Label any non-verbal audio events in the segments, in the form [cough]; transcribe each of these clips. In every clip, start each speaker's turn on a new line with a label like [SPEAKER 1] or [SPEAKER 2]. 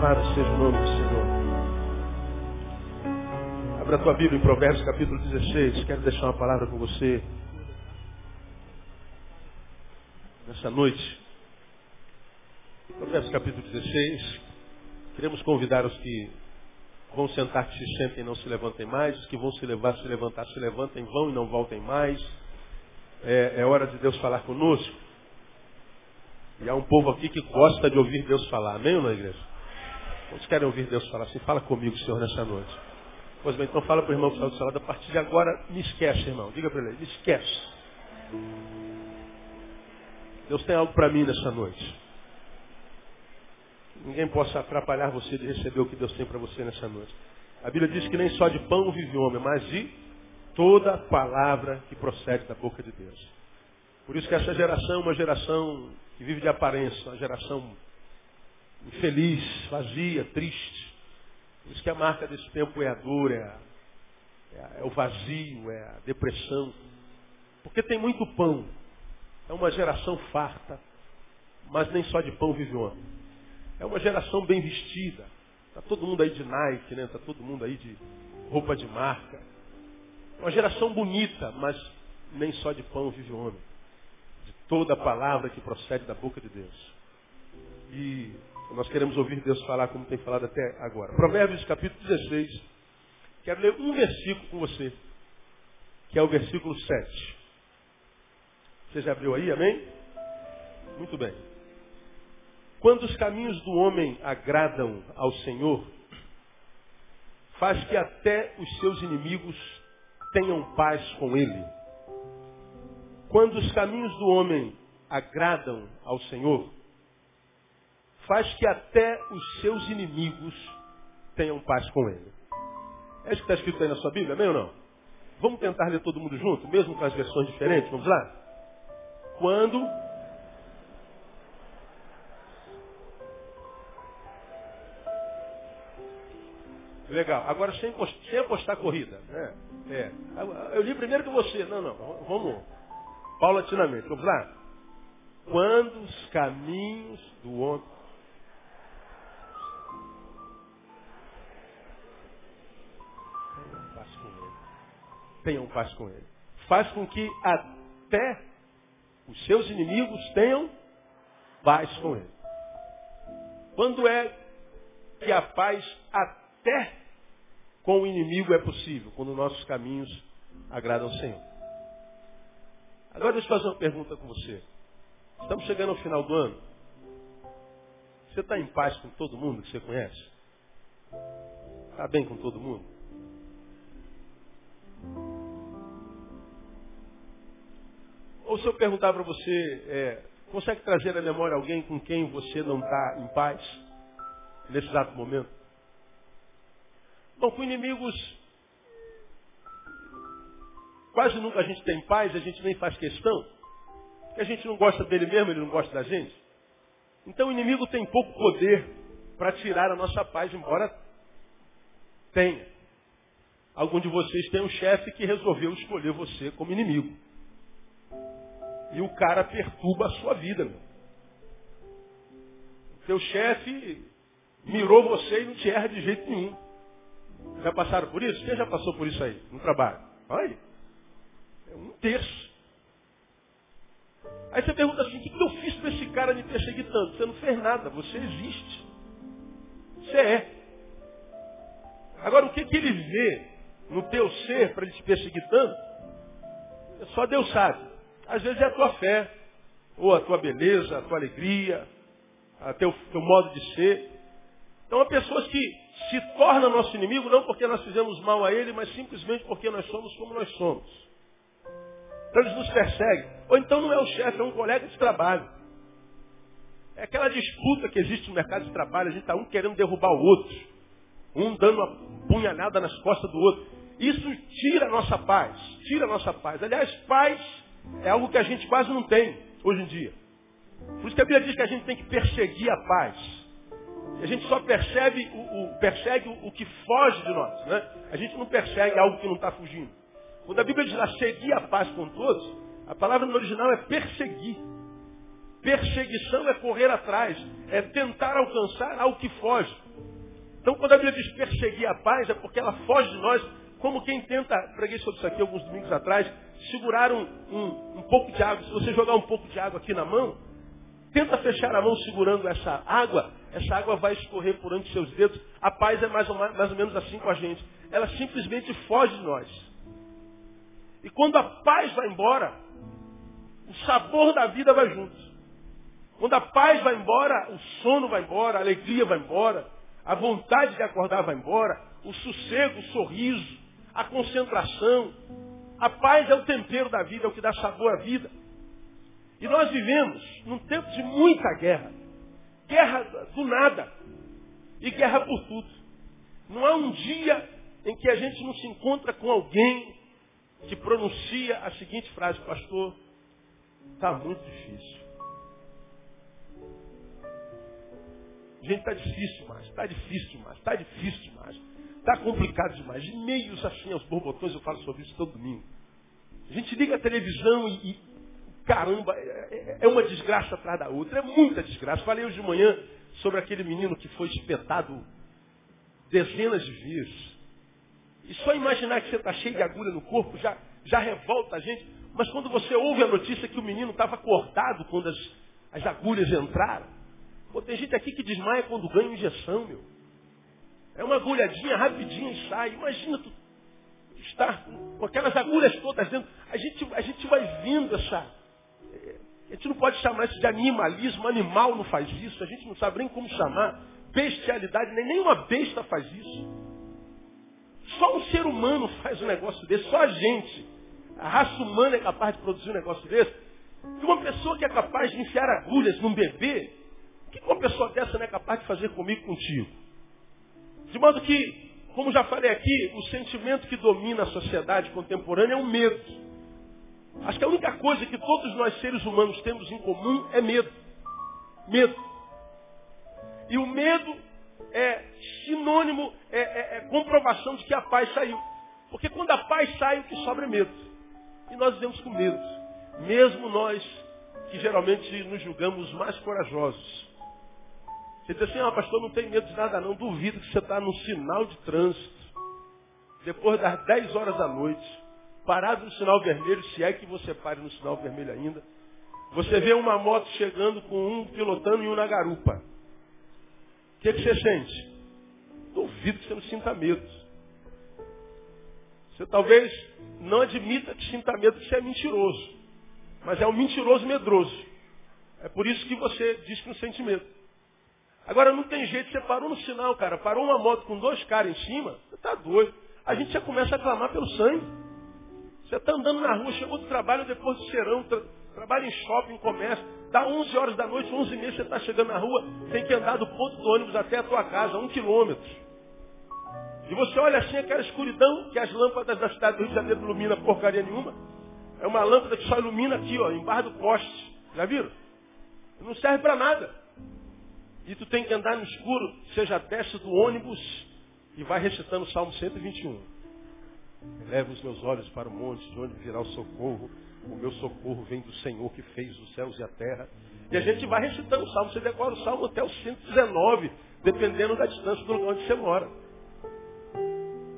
[SPEAKER 1] Claro seja o nome do Senhor. Abra a tua Bíblia em Provérbios capítulo 16. Quero deixar uma palavra com você. Nessa noite. Provérbios capítulo 16. Queremos convidar os que vão sentar, que se sentem e não se levantem mais. Os que vão se levar, se levantar, se levantem, vão e não voltem mais. É, é hora de Deus falar conosco. E há um povo aqui que gosta de ouvir Deus falar. Amém ou não, igreja? Quantos querem ouvir Deus falar assim? Fala comigo, Senhor, nessa noite. Pois bem, então fala para o irmão que está do seu lado. A partir de agora, me esquece, irmão. Diga para ele, me esquece. Deus tem algo para mim nessa noite. Ninguém possa atrapalhar você de receber o que Deus tem para você nessa noite. A Bíblia diz que nem só de pão vive o homem, mas de toda palavra que procede da boca de Deus. Por isso que essa geração é uma geração que vive de aparência, uma geração infeliz, vazia, triste. Por isso que a marca desse tempo é a dor, é, a, é, a, é o vazio, é a depressão. Porque tem muito pão. É uma geração farta, mas nem só de pão vive o homem. É uma geração bem vestida. Está todo mundo aí de Nike, né? Está todo mundo aí de roupa de marca. Uma geração bonita, mas nem só de pão vive o homem. De toda a palavra que procede da boca de Deus. E nós queremos ouvir Deus falar como tem falado até agora. Provérbios capítulo 16. Quero ler um versículo com você, que é o versículo 7. Você já abriu aí, amém? Muito bem. Quando os caminhos do homem agradam ao Senhor, faz que até os seus inimigos tenham paz com ele. Quando os caminhos do homem agradam ao Senhor, faz que até os seus inimigos tenham paz com ele. É isso que está escrito aí na sua Bíblia, amém ou não? Vamos tentar ler todo mundo junto, mesmo com as versões diferentes, vamos lá? Quando Legal. Agora sem, sem apostar corrida. Né? É. Eu li primeiro que você. Não, não. Vamos. Paulatinamente. Vamos lá? Quando os caminhos do homem. Tenham paz com ele. Faz com que até os seus inimigos tenham paz com ele. Quando é que a paz até com o inimigo é possível, quando nossos caminhos agradam ao Senhor. Agora deixa eu fazer uma pergunta com você. Estamos chegando ao final do ano. Você está em paz com todo mundo que você conhece? Está bem com todo mundo? Ou se eu perguntar para você, é, consegue trazer à memória alguém com quem você não está em paz nesse exato momento? Bom, com inimigos, quase nunca a gente tem paz, a gente nem faz questão. Porque a gente não gosta dele mesmo, ele não gosta da gente. Então o inimigo tem pouco poder para tirar a nossa paz, embora tenha. Algum de vocês tem um chefe que resolveu escolher você como inimigo. E o cara perturba a sua vida. Seu chefe mirou você e não te erra de jeito nenhum. Já passaram por isso? Quem já passou por isso aí, no trabalho? Olha É um terço. Aí você pergunta assim, o que eu fiz para esse cara me perseguir tanto? Você não fez nada, você existe. Você é. Agora, o que, que ele vê no teu ser para ele te perseguir tanto? Só Deus sabe. Às vezes é a tua fé, ou a tua beleza, a tua alegria, o teu, teu modo de ser. Então, há pessoas que se torna nosso inimigo não porque nós fizemos mal a ele, mas simplesmente porque nós somos como nós somos. Então eles nos perseguem. Ou então não é o chefe, é um colega de trabalho. É aquela disputa que existe no mercado de trabalho, a gente está um querendo derrubar o outro. Um dando uma punhalada nas costas do outro. Isso tira a nossa paz. Tira a nossa paz. Aliás, paz é algo que a gente quase não tem hoje em dia. Por isso que a Bíblia diz que a gente tem que perseguir a paz. A gente só percebe o, o, persegue o, o, que foge de nós. Né? A gente não persegue algo que não está fugindo. Quando a Bíblia diz lá, seguir a paz com todos, a palavra no original é perseguir. Perseguição é correr atrás, é tentar alcançar algo que foge. Então, quando a Bíblia diz perseguir a paz, é porque ela foge de nós, como quem tenta, preguei sobre isso aqui alguns domingos atrás, segurar um, um, um pouco de água. Se você jogar um pouco de água aqui na mão, tenta fechar a mão segurando essa água, essa água vai escorrer por entre seus dedos. A paz é mais ou, mais ou menos assim com a gente. Ela simplesmente foge de nós. E quando a paz vai embora, o sabor da vida vai junto. Quando a paz vai embora, o sono vai embora, a alegria vai embora, a vontade de acordar vai embora, o sossego, o sorriso, a concentração. A paz é o tempero da vida, é o que dá sabor à vida. E nós vivemos num tempo de muita guerra. Guerra do nada. E guerra por tudo. Não há um dia em que a gente não se encontra com alguém que pronuncia a seguinte frase, pastor, está muito difícil. Gente, está difícil demais, está difícil demais, está difícil demais. Está complicado demais. E meios assim aos borbotões, eu falo sobre isso todo domingo. A gente liga a televisão e, e caramba, é, é, é uma desgraça atrás da outra. É muita desgraça. Falei hoje de manhã sobre aquele menino que foi espetado dezenas de vezes. E só imaginar que você está cheio de agulha no corpo já, já revolta a gente. Mas quando você ouve a notícia que o menino estava cortado quando as, as agulhas entraram, pô, tem gente aqui que desmaia quando ganha injeção, meu. É uma agulhadinha rapidinha e sai. Imagina tu estar com aquelas agulhas todas dentro. A gente, a gente vai vendo essa. A gente não pode chamar isso de animalismo, animal não faz isso, a gente não sabe nem como chamar. Bestialidade, nem nenhuma besta faz isso. Só um ser humano faz um negócio desse, só a gente. A raça humana é capaz de produzir um negócio desse. E uma pessoa que é capaz de enfiar agulhas num bebê, o que uma pessoa dessa não é capaz de fazer comigo contigo? De modo que, como já falei aqui, o sentimento que domina a sociedade contemporânea é o medo. Acho que a única coisa que todos nós seres humanos temos em comum é medo. Medo. E o medo é sinônimo, é, é, é comprovação de que a paz saiu. Porque quando a paz sai, o que sobra é medo. E nós vivemos com medo. Mesmo nós, que geralmente nos julgamos mais corajosos. Você diz assim, ah, pastor, não tem medo de nada não. Duvido que você está num sinal de trânsito. Depois das 10 horas da noite. Parado no sinal vermelho, se é que você pare no sinal vermelho ainda. Você vê uma moto chegando com um pilotando e um na garupa. O que, que você sente? Duvido que você não sinta medo. Você talvez não admita que sinta medo, que você é mentiroso. Mas é um mentiroso medroso. É por isso que você diz que não sente medo. Agora não tem jeito, você parou no sinal, cara, parou uma moto com dois caras em cima, você está doido. A gente já começa a clamar pelo sangue. Você está andando na rua, chegou do trabalho depois do serão, tra trabalha em shopping, comércio, dá 11 horas da noite, 11 e meia você está chegando na rua, tem que andar do ponto do ônibus até a tua casa, um quilômetro. E você olha assim aquela escuridão que as lâmpadas da cidade do Rio de Janeiro não iluminam porcaria nenhuma. É uma lâmpada que só ilumina aqui, ó, embaixo do poste. Já viram? Não serve para nada. E tu tem que andar no escuro, seja desce do ônibus e vai recitando o Salmo 121. Eleva os meus olhos para o monte, de onde virá o socorro. O meu socorro vem do Senhor que fez os céus e a terra. E a gente vai recitando o Salmo. Você decora o Salmo até o 119, dependendo da distância do lugar onde você mora.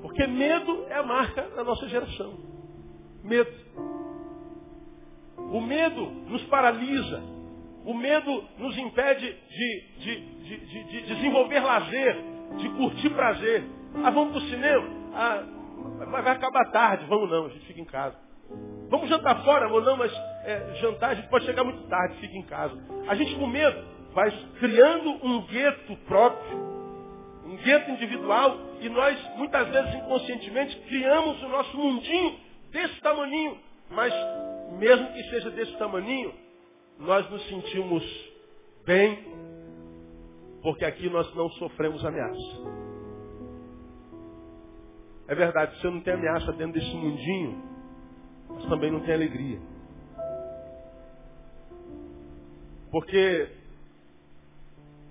[SPEAKER 1] Porque medo é a marca da nossa geração. Medo. O medo nos paralisa. O medo nos impede de, de, de, de desenvolver lazer, de curtir prazer. Ah, vamos para o cinema? Ah, vai acabar tarde. Vamos não, a gente fica em casa. Vamos jantar fora? Vamos não, mas é, jantar a gente pode chegar muito tarde, fica em casa. A gente com medo vai criando um gueto próprio um gueto individual, e nós, muitas vezes inconscientemente, criamos o nosso mundinho desse tamaninho. Mas, mesmo que seja desse tamaninho, nós nos sentimos bem, porque aqui nós não sofremos ameaça. É verdade, você não tem ameaça dentro desse mundinho, mas também não tem alegria. Porque,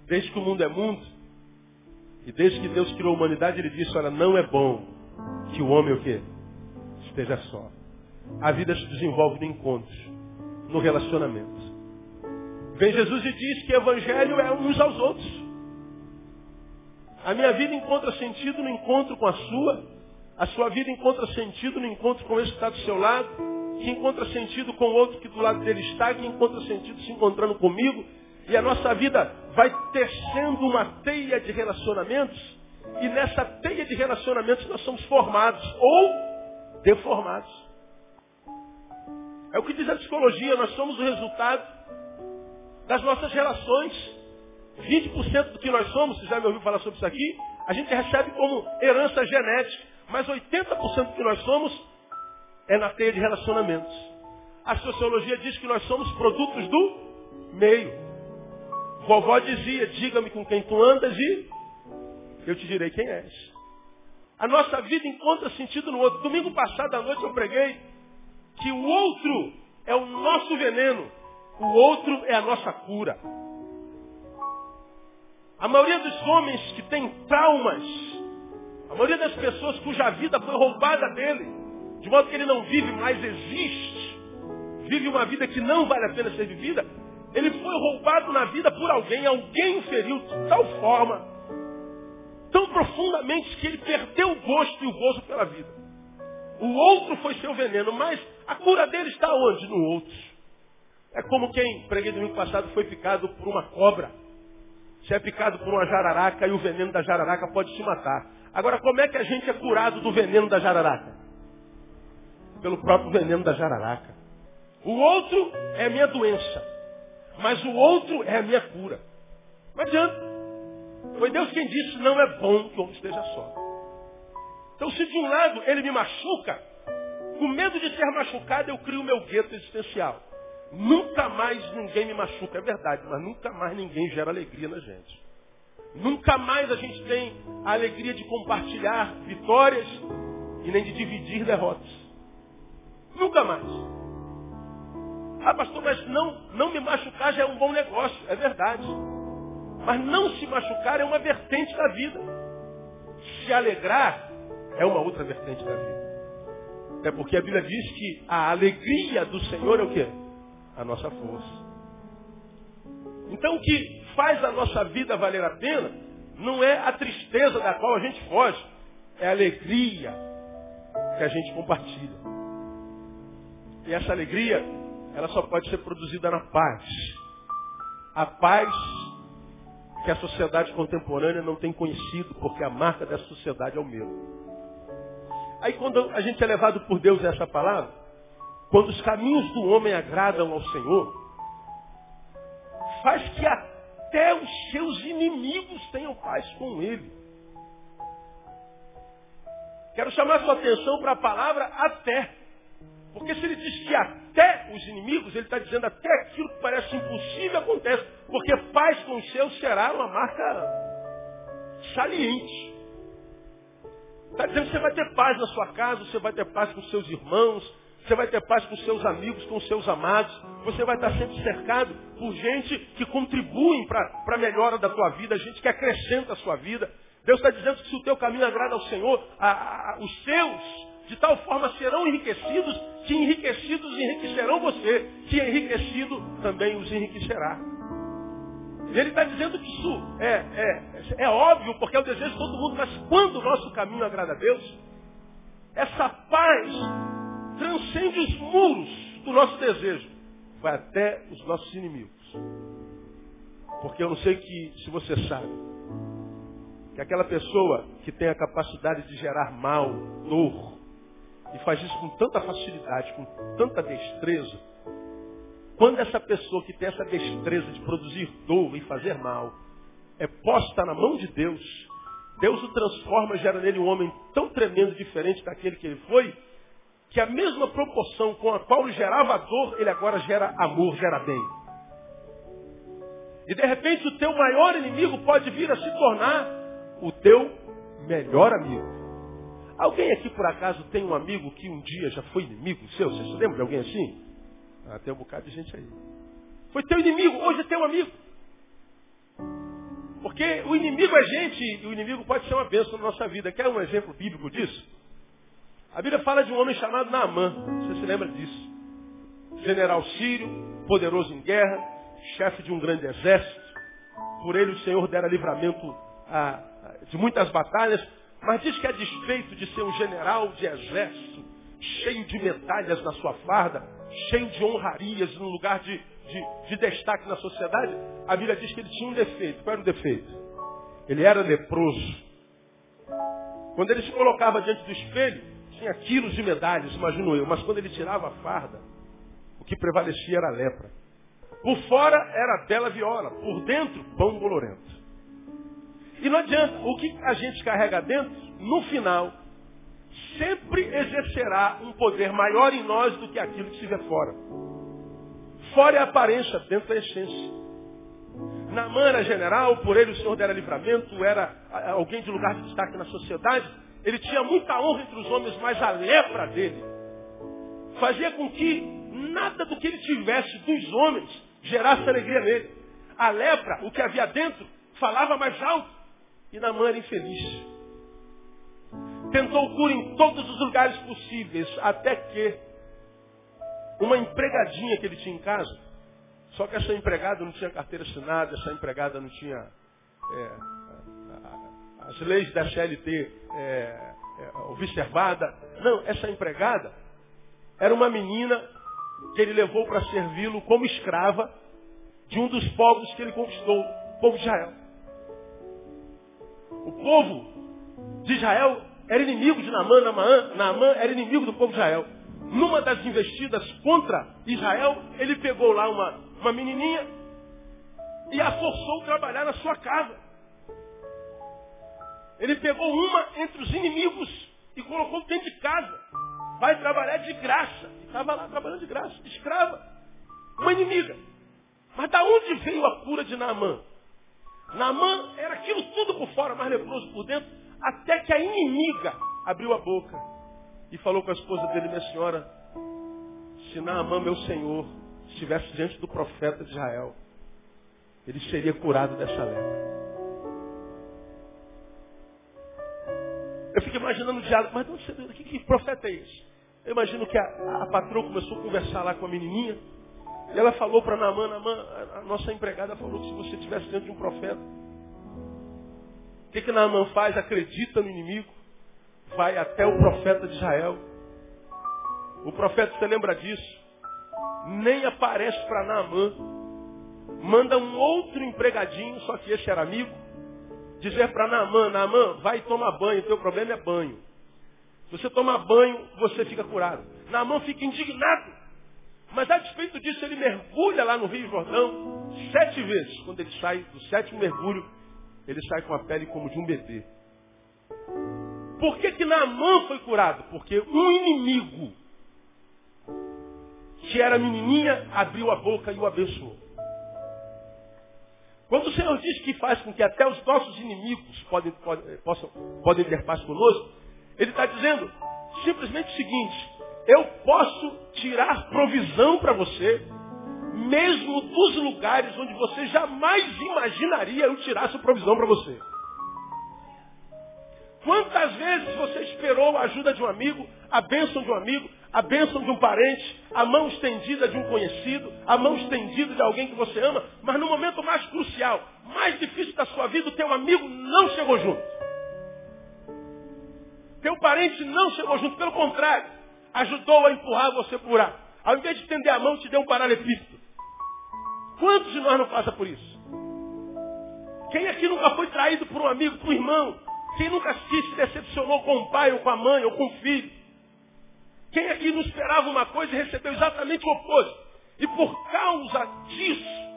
[SPEAKER 1] desde que o mundo é mundo, e desde que Deus criou a humanidade, ele disse, olha, não é bom que o homem o quê? Esteja só. A vida se desenvolve no encontro, no relacionamento. Vem Jesus e diz que evangelho é uns aos outros. A minha vida encontra sentido no encontro com a sua. A sua vida encontra sentido no encontro com esse que está do seu lado. Que encontra sentido com o outro que do lado dele está. Que encontra sentido se encontrando comigo. E a nossa vida vai tecendo uma teia de relacionamentos. E nessa teia de relacionamentos nós somos formados ou deformados. É o que diz a psicologia, nós somos o resultado das nossas relações. 20% do que nós somos, você já me ouviu falar sobre isso aqui, a gente recebe como herança genética. Mas 80% do que nós somos é na teia de relacionamentos. A sociologia diz que nós somos produtos do meio. Vovó dizia, diga-me com quem tu andas e eu te direi quem és. A nossa vida encontra sentido no outro. Domingo passado à noite eu preguei que o outro é o nosso veneno, o outro é a nossa cura. A maioria dos homens que tem traumas, a maioria das pessoas cuja vida foi roubada dele, de modo que ele não vive, mais existe, vive uma vida que não vale a pena ser vivida, ele foi roubado na vida por alguém, alguém o feriu de tal forma, tão profundamente que ele perdeu o gosto e o gozo pela vida. O outro foi seu veneno, mas a cura dele está onde? No outro. É como quem, preguei domingo passado, foi picado por uma cobra. Você é picado por uma jararaca e o veneno da jararaca pode te matar. Agora, como é que a gente é curado do veneno da jararaca? Pelo próprio veneno da jararaca. O outro é a minha doença. Mas o outro é a minha cura. Não adianta. Foi Deus quem disse, não é bom que o homem esteja só. Então, se de um lado ele me machuca, com medo de ser machucado, eu crio o meu gueto existencial. Nunca mais ninguém me machuca, é verdade, mas nunca mais ninguém gera alegria na gente. Nunca mais a gente tem a alegria de compartilhar vitórias e nem de dividir derrotas. Nunca mais. Ah, pastor, mas não, não me machucar já é um bom negócio, é verdade. Mas não se machucar é uma vertente da vida. Se alegrar é uma outra vertente da vida. É porque a Bíblia diz que a alegria do Senhor é o quê? A nossa força. Então o que faz a nossa vida valer a pena não é a tristeza da qual a gente foge, é a alegria que a gente compartilha. E essa alegria, ela só pode ser produzida na paz. A paz que a sociedade contemporânea não tem conhecido, porque a marca dessa sociedade é o medo. Aí quando a gente é levado por Deus essa palavra, quando os caminhos do homem agradam ao Senhor, faz que até os seus inimigos tenham paz com ele. Quero chamar sua atenção para a palavra até. Porque se ele diz que até os inimigos, ele está dizendo até aquilo que parece impossível acontece. Porque paz com os seus será uma marca saliente. Está dizendo que você vai ter paz na sua casa, você vai ter paz com seus irmãos, você vai ter paz com seus amigos, com seus amados. Você vai estar sempre cercado por gente que contribuem para a melhora da tua vida, gente que acrescenta a sua vida. Deus está dizendo que se o teu caminho agrada ao Senhor, a, a, os seus de tal forma serão enriquecidos, que enriquecidos enriquecerão você, que enriquecido também os enriquecerá. Ele está dizendo que isso é, é, é óbvio, porque é o desejo de todo mundo, mas quando o nosso caminho agrada a Deus, essa paz transcende os muros do nosso desejo. Vai até os nossos inimigos. Porque eu não sei que, se você sabe, que aquela pessoa que tem a capacidade de gerar mal, dor, e faz isso com tanta facilidade, com tanta destreza, quando essa pessoa que tem essa destreza de produzir dor e fazer mal, é posta na mão de Deus, Deus o transforma, gera nele um homem tão tremendo, diferente daquele que ele foi, que a mesma proporção com a qual ele gerava dor, ele agora gera amor, gera bem. E de repente o teu maior inimigo pode vir a se tornar o teu melhor amigo. Alguém aqui por acaso tem um amigo que um dia já foi inimigo seu? Você se lembra de alguém assim? Ah, tem um bocado de gente aí. Foi teu inimigo, hoje é teu amigo. Porque o inimigo é gente e o inimigo pode ser uma bênção na nossa vida. Quer um exemplo bíblico disso? A Bíblia fala de um homem chamado Naamã. Você se lembra disso? General sírio, poderoso em guerra, chefe de um grande exército. Por ele o Senhor dera livramento de muitas batalhas, mas diz que a despeito de ser um general de exército, cheio de medalhas na sua farda, cheio de honrarias, num lugar de, de, de destaque na sociedade, a Bíblia diz que ele tinha um defeito. Qual era o defeito? Ele era leproso. Quando ele se colocava diante do espelho, tinha quilos de medalhas, imagino eu, mas quando ele tirava a farda, o que prevalecia era a lepra. Por fora era bela viola, por dentro, pão bolorento. E não adianta, o que a gente carrega dentro, no final, sempre exercerá um poder maior em nós do que aquilo que se vê fora. Fora é a aparência, dentro é a essência. Namã era general, por ele o Senhor dera livramento, era alguém de lugar de destaque na sociedade. Ele tinha muita honra entre os homens, mas a lepra dele fazia com que nada do que ele tivesse dos homens gerasse alegria nele. A lepra, o que havia dentro, falava mais alto. E Namã era infeliz. Tentou cura em todos os lugares possíveis, até que uma empregadinha que ele tinha em casa, só que essa empregada não tinha carteira assinada, essa empregada não tinha é, as leis da CLT é, é, observada. Não, essa empregada era uma menina que ele levou para servi-lo como escrava de um dos povos que ele conquistou, o povo de Israel. O povo de Israel era inimigo de Naamã, Naamã, Naamã era inimigo do povo de Israel. Numa das investidas contra Israel, ele pegou lá uma, uma menininha e a forçou a trabalhar na sua casa. Ele pegou uma entre os inimigos e colocou dentro de casa. Vai trabalhar de graça. Estava lá trabalhando de graça, escrava. Uma inimiga. Mas da onde veio a cura de Naamã? Naamã era aquilo tudo por fora, mas leproso por dentro, até que a inimiga abriu a boca e falou com a esposa dele, minha senhora, se Naamã, meu senhor, estivesse diante do profeta de Israel, ele seria curado dessa lepra. Eu fico imaginando o diálogo, mas onde você, que, que profeta é esse? Eu imagino que a, a patroa começou a conversar lá com a menininha, e ela falou para Naamã, Naamã, a nossa empregada falou que se você estivesse diante de um profeta, o que, que Naamã faz? Acredita no inimigo, vai até o profeta de Israel. O profeta, você lembra disso? Nem aparece para Naamã. Manda um outro empregadinho, só que esse era amigo, dizer para Naamã, Naamã, vai tomar banho, teu problema é banho. Se você tomar banho, você fica curado. Naamã fica indignado. Mas a despeito disso, ele mergulha lá no Rio Jordão sete vezes. Quando ele sai do sétimo mergulho, ele sai com a pele como de um bebê. Por que, que Naamã foi curado? Porque um inimigo, que era menininha, abriu a boca e o abençoou. Quando o Senhor diz que faz com que até os nossos inimigos podem, podem, possam, podem ter paz conosco, Ele está dizendo simplesmente o seguinte, eu posso tirar provisão para você, mesmo dos lugares onde você jamais imaginaria eu tirasse provisão para você. Quantas vezes você esperou a ajuda de um amigo, a bênção de um amigo, a bênção de um parente, a mão estendida de um conhecido, a mão estendida de alguém que você ama, mas no momento mais crucial, mais difícil da sua vida, o teu amigo não chegou junto. Teu parente não chegou junto, pelo contrário, ajudou a empurrar você por ar. Ao invés de estender a mão, te deu um paralelepípedo. Quantos de nós não passa por isso? Quem aqui nunca foi traído por um amigo, por um irmão? Quem nunca se decepcionou com o pai, ou com a mãe, ou com o filho? Quem aqui não esperava uma coisa e recebeu exatamente o oposto? E por causa disso,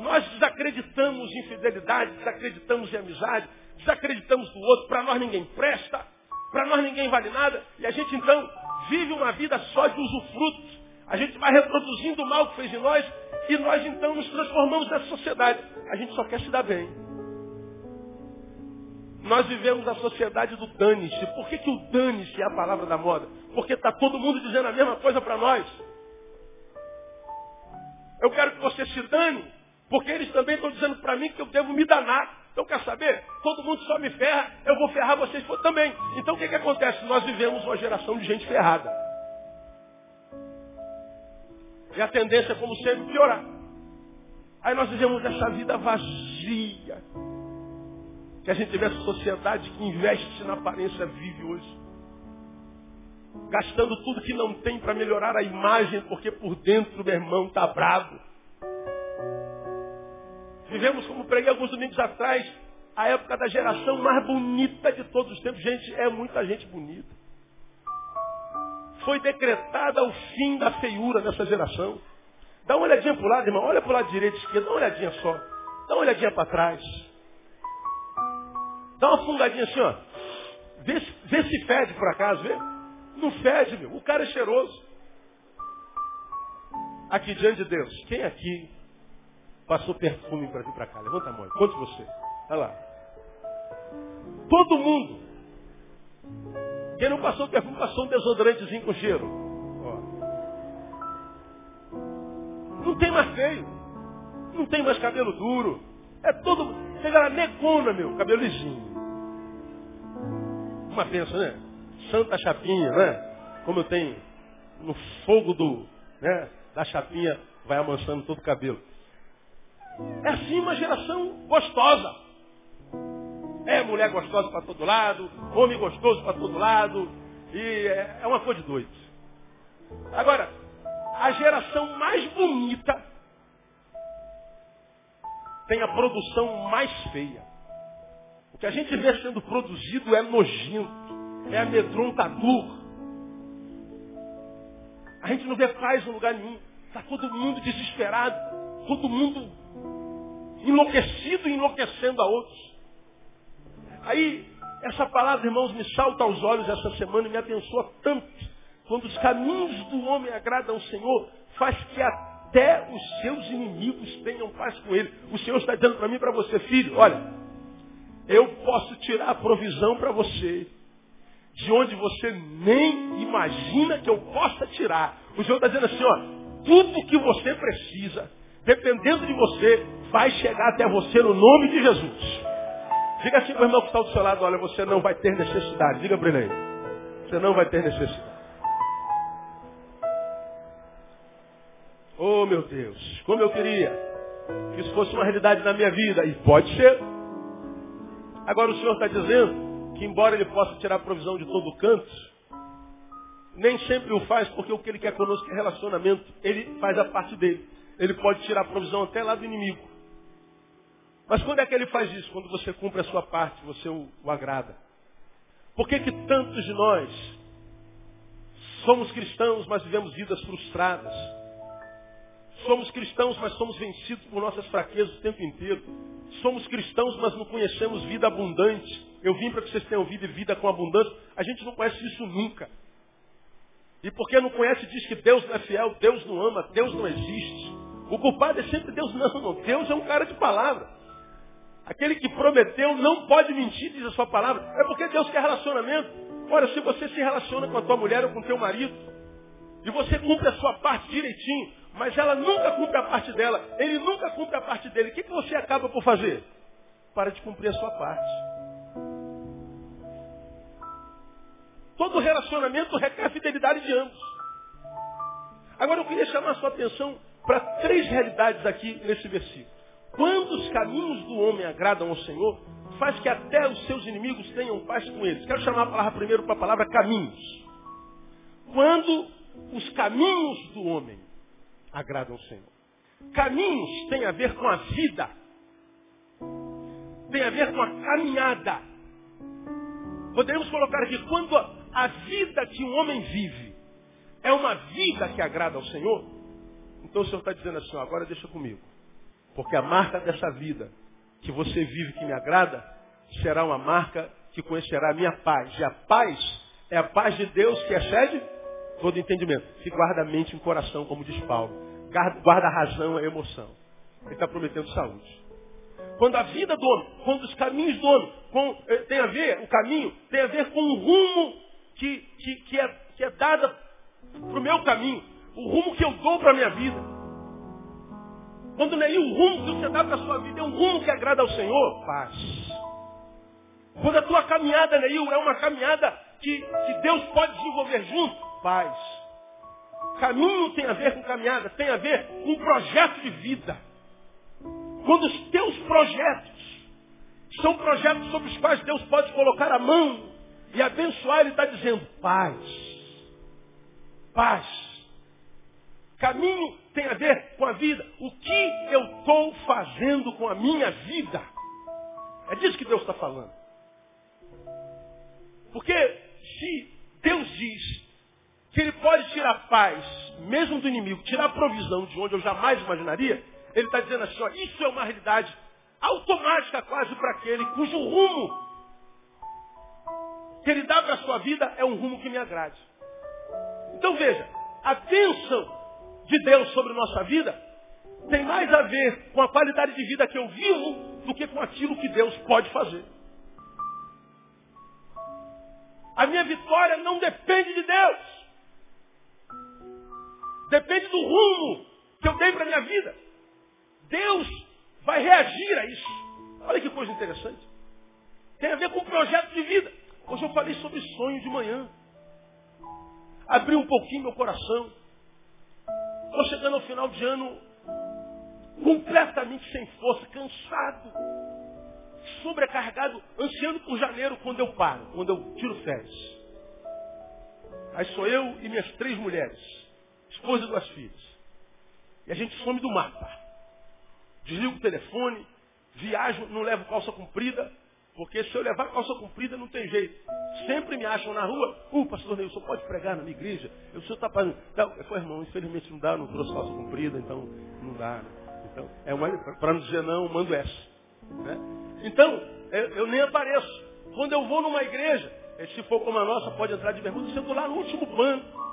[SPEAKER 1] nós desacreditamos em fidelidade, desacreditamos em amizade, desacreditamos do outro, para nós ninguém presta, para nós ninguém vale nada, e a gente então vive uma vida só de usufrutos. A gente vai reproduzindo o mal que fez em nós e nós então nos transformamos nessa sociedade. A gente só quer se dar bem. Nós vivemos a sociedade do dane-se. Por que, que o dane-se é a palavra da moda? Porque está todo mundo dizendo a mesma coisa para nós. Eu quero que você se dane, porque eles também estão dizendo para mim que eu devo me danar. Então quer saber? Todo mundo só me ferra, eu vou ferrar vocês também. Então o que, que acontece? Nós vivemos uma geração de gente ferrada. E a tendência é, como sempre, piorar. Aí nós vivemos essa vida vazia. Que a gente vê essa sociedade que investe na aparência vive hoje. Gastando tudo que não tem para melhorar a imagem, porque por dentro, meu irmão, está bravo. Vivemos, como preguei alguns domingos atrás, a época da geração mais bonita de todos os tempos. Gente, é muita gente bonita. Foi decretada o fim da feiura nessa geração. Dá uma olhadinha para o lado, irmão. Olha para o lado direito e esquerdo. Dá uma olhadinha só. Dá uma olhadinha para trás. Dá uma fungadinha assim, ó. Vê, vê se fede por acaso, vê? Não fede, meu. O cara é cheiroso. Aqui diante de Deus. Quem aqui passou perfume para vir para cá? Levanta a mão. Quantos você? Olha lá. Todo mundo. Quem não passou perfume, passou um desodorantezinho com cheiro. Ó. Não tem mais feio. Não tem mais cabelo duro. É todo. Chega lá, negona, meu, cabelo lisinho. Uma pensa, né? Santa chapinha, né? Como eu tenho no fogo do, né, da chapinha, vai amansando todo o cabelo. É assim uma geração gostosa. É mulher gostosa para todo lado, homem gostoso para todo lado, e é, é uma coisa de doido. Agora, a geração mais bonita tem a produção mais feia. O que a gente vê sendo produzido é nojento, é amedrontador. A gente não vê paz em lugar nenhum. Está todo mundo desesperado, todo mundo enlouquecido e enlouquecendo a outros. Aí, essa palavra, irmãos, me salta aos olhos essa semana e me abençoa tanto. Quando os caminhos do homem agradam ao Senhor, faz que até os seus inimigos tenham paz com ele. O Senhor está dizendo para mim e para você, filho, olha, eu posso tirar a provisão para você, de onde você nem imagina que eu possa tirar. O Senhor está dizendo assim, ó, tudo que você precisa, dependendo de você, vai chegar até você no nome de Jesus. Diga assim para o irmão que está do seu lado, olha, você não vai ter necessidade. Diga para ele aí. Você não vai ter necessidade. Oh meu Deus, como eu queria que isso fosse uma realidade na minha vida. E pode ser. Agora o Senhor está dizendo que embora Ele possa tirar provisão de todo canto, nem sempre o faz porque o que Ele quer conosco é relacionamento. Ele faz a parte dele. Ele pode tirar provisão até lá do inimigo. Mas quando é que Ele faz isso? Quando você cumpre a sua parte, você o, o agrada. Por que, que tantos de nós somos cristãos, mas vivemos vidas frustradas? Somos cristãos, mas somos vencidos por nossas fraquezas o tempo inteiro. Somos cristãos, mas não conhecemos vida abundante. Eu vim para que vocês tenham vida e vida com abundância. A gente não conhece isso nunca. E porque não conhece, diz que Deus não é fiel, Deus não ama, Deus não existe. O culpado é sempre Deus, não, não. Deus é um cara de palavra. Aquele que prometeu não pode mentir, diz a sua palavra. É porque Deus quer relacionamento. Ora, se você se relaciona com a tua mulher ou com o teu marido, e você cumpre a sua parte direitinho, mas ela nunca cumpre a parte dela, ele nunca cumpre a parte dele. O que, que você acaba por fazer? Para de cumprir a sua parte. Todo relacionamento requer a fidelidade de ambos. Agora eu queria chamar a sua atenção para três realidades aqui nesse versículo. Quando os caminhos do homem agradam ao Senhor, faz que até os seus inimigos tenham paz com eles. Quero chamar a palavra primeiro para a palavra caminhos. Quando os caminhos do homem agradam ao Senhor. Caminhos tem a ver com a vida. Tem a ver com a caminhada. Podemos colocar aqui, quando a vida que um homem vive é uma vida que agrada ao Senhor, então o Senhor está dizendo assim, agora deixa comigo. Porque a marca dessa vida que você vive que me agrada será uma marca que conhecerá a minha paz. E a paz é a paz de Deus que excede todo entendimento. Que guarda a mente e o coração, como diz Paulo. Guarda a razão e a emoção. Ele está prometendo saúde. Quando a vida do homem, quando os caminhos do homem, com, eh, tem a ver, o caminho, tem a ver com o rumo que, que, que é, que é dado para o meu caminho. O rumo que eu dou para a minha vida. Quando nem o rumo que você dá para a sua vida é um rumo que agrada ao Senhor, paz. Quando a tua caminhada, Neil, é uma caminhada que, que Deus pode desenvolver junto, paz. Caminho tem a ver com caminhada, tem a ver com projeto de vida. Quando os teus projetos são projetos sobre os quais Deus pode colocar a mão e abençoar, Ele está dizendo paz. Paz. Caminho tem a ver com a vida. O que eu estou fazendo com a minha vida? É disso que Deus está falando. Porque se Deus diz que Ele pode tirar paz, mesmo do inimigo, tirar provisão de onde eu jamais imaginaria, Ele está dizendo assim, ó, isso é uma realidade automática quase para aquele cujo rumo que Ele dá para a sua vida é um rumo que me agrade. Então veja, a bênção de Deus sobre nossa vida tem mais a ver com a qualidade de vida que eu vivo do que com aquilo que Deus pode fazer. A minha vitória não depende de Deus. Depende do rumo que eu dei para a minha vida. Deus vai reagir a isso. Olha que coisa interessante. Tem a ver com o projeto de vida. Hoje eu falei sobre sonho de manhã. Abri um pouquinho meu coração. Estou chegando ao final de ano completamente sem força, cansado, sobrecarregado, ansiando por janeiro quando eu paro, quando eu tiro férias. Aí sou eu e minhas três mulheres, esposa e duas filhas. E a gente some do mapa. Desligo o telefone, viajo, não levo calça comprida, porque se eu levar calça comprida não tem jeito. Sempre me acham na rua, uh, pastor Neil, o senhor pode pregar na minha igreja? O senhor está. Não, eu falei, irmão, infelizmente não dá, não trouxe calça comprida, então não dá. Né? Então, é para não dizer não, mando essa. Né? Então, eu, eu, nem apareço. Quando eu vou numa igreja, eh, se for como a nossa, pode entrar de bermuda, eu sento lá no último banco.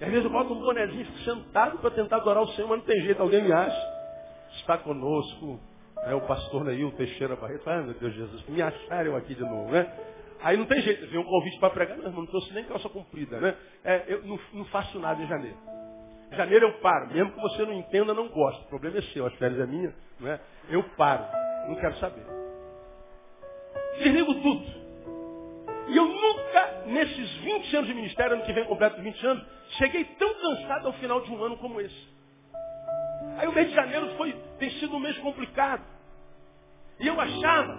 [SPEAKER 1] E às vezes eu boto um bonezinho sentado para tentar adorar o Senhor, mas não tem jeito, alguém me acha. Está conosco, Aí o pastor Neil Teixeira Barreto, ah, meu Deus Jesus, me acharam aqui de novo, né? Aí não tem jeito, vem um convite para pregar, não, irmão, não trouxe nem calça comprida, né? É, eu não, não, faço nada em janeiro. Janeiro eu paro, mesmo que você não entenda, não gosto. O problema é seu, as férias é minha, não é? Eu paro, não quero saber. Desligo tudo. E eu nunca, nesses 20 anos de ministério, ano que vem completo 20 anos, cheguei tão cansado ao final de um ano como esse. Aí o mês de janeiro foi, tem sido um mês complicado. E eu achava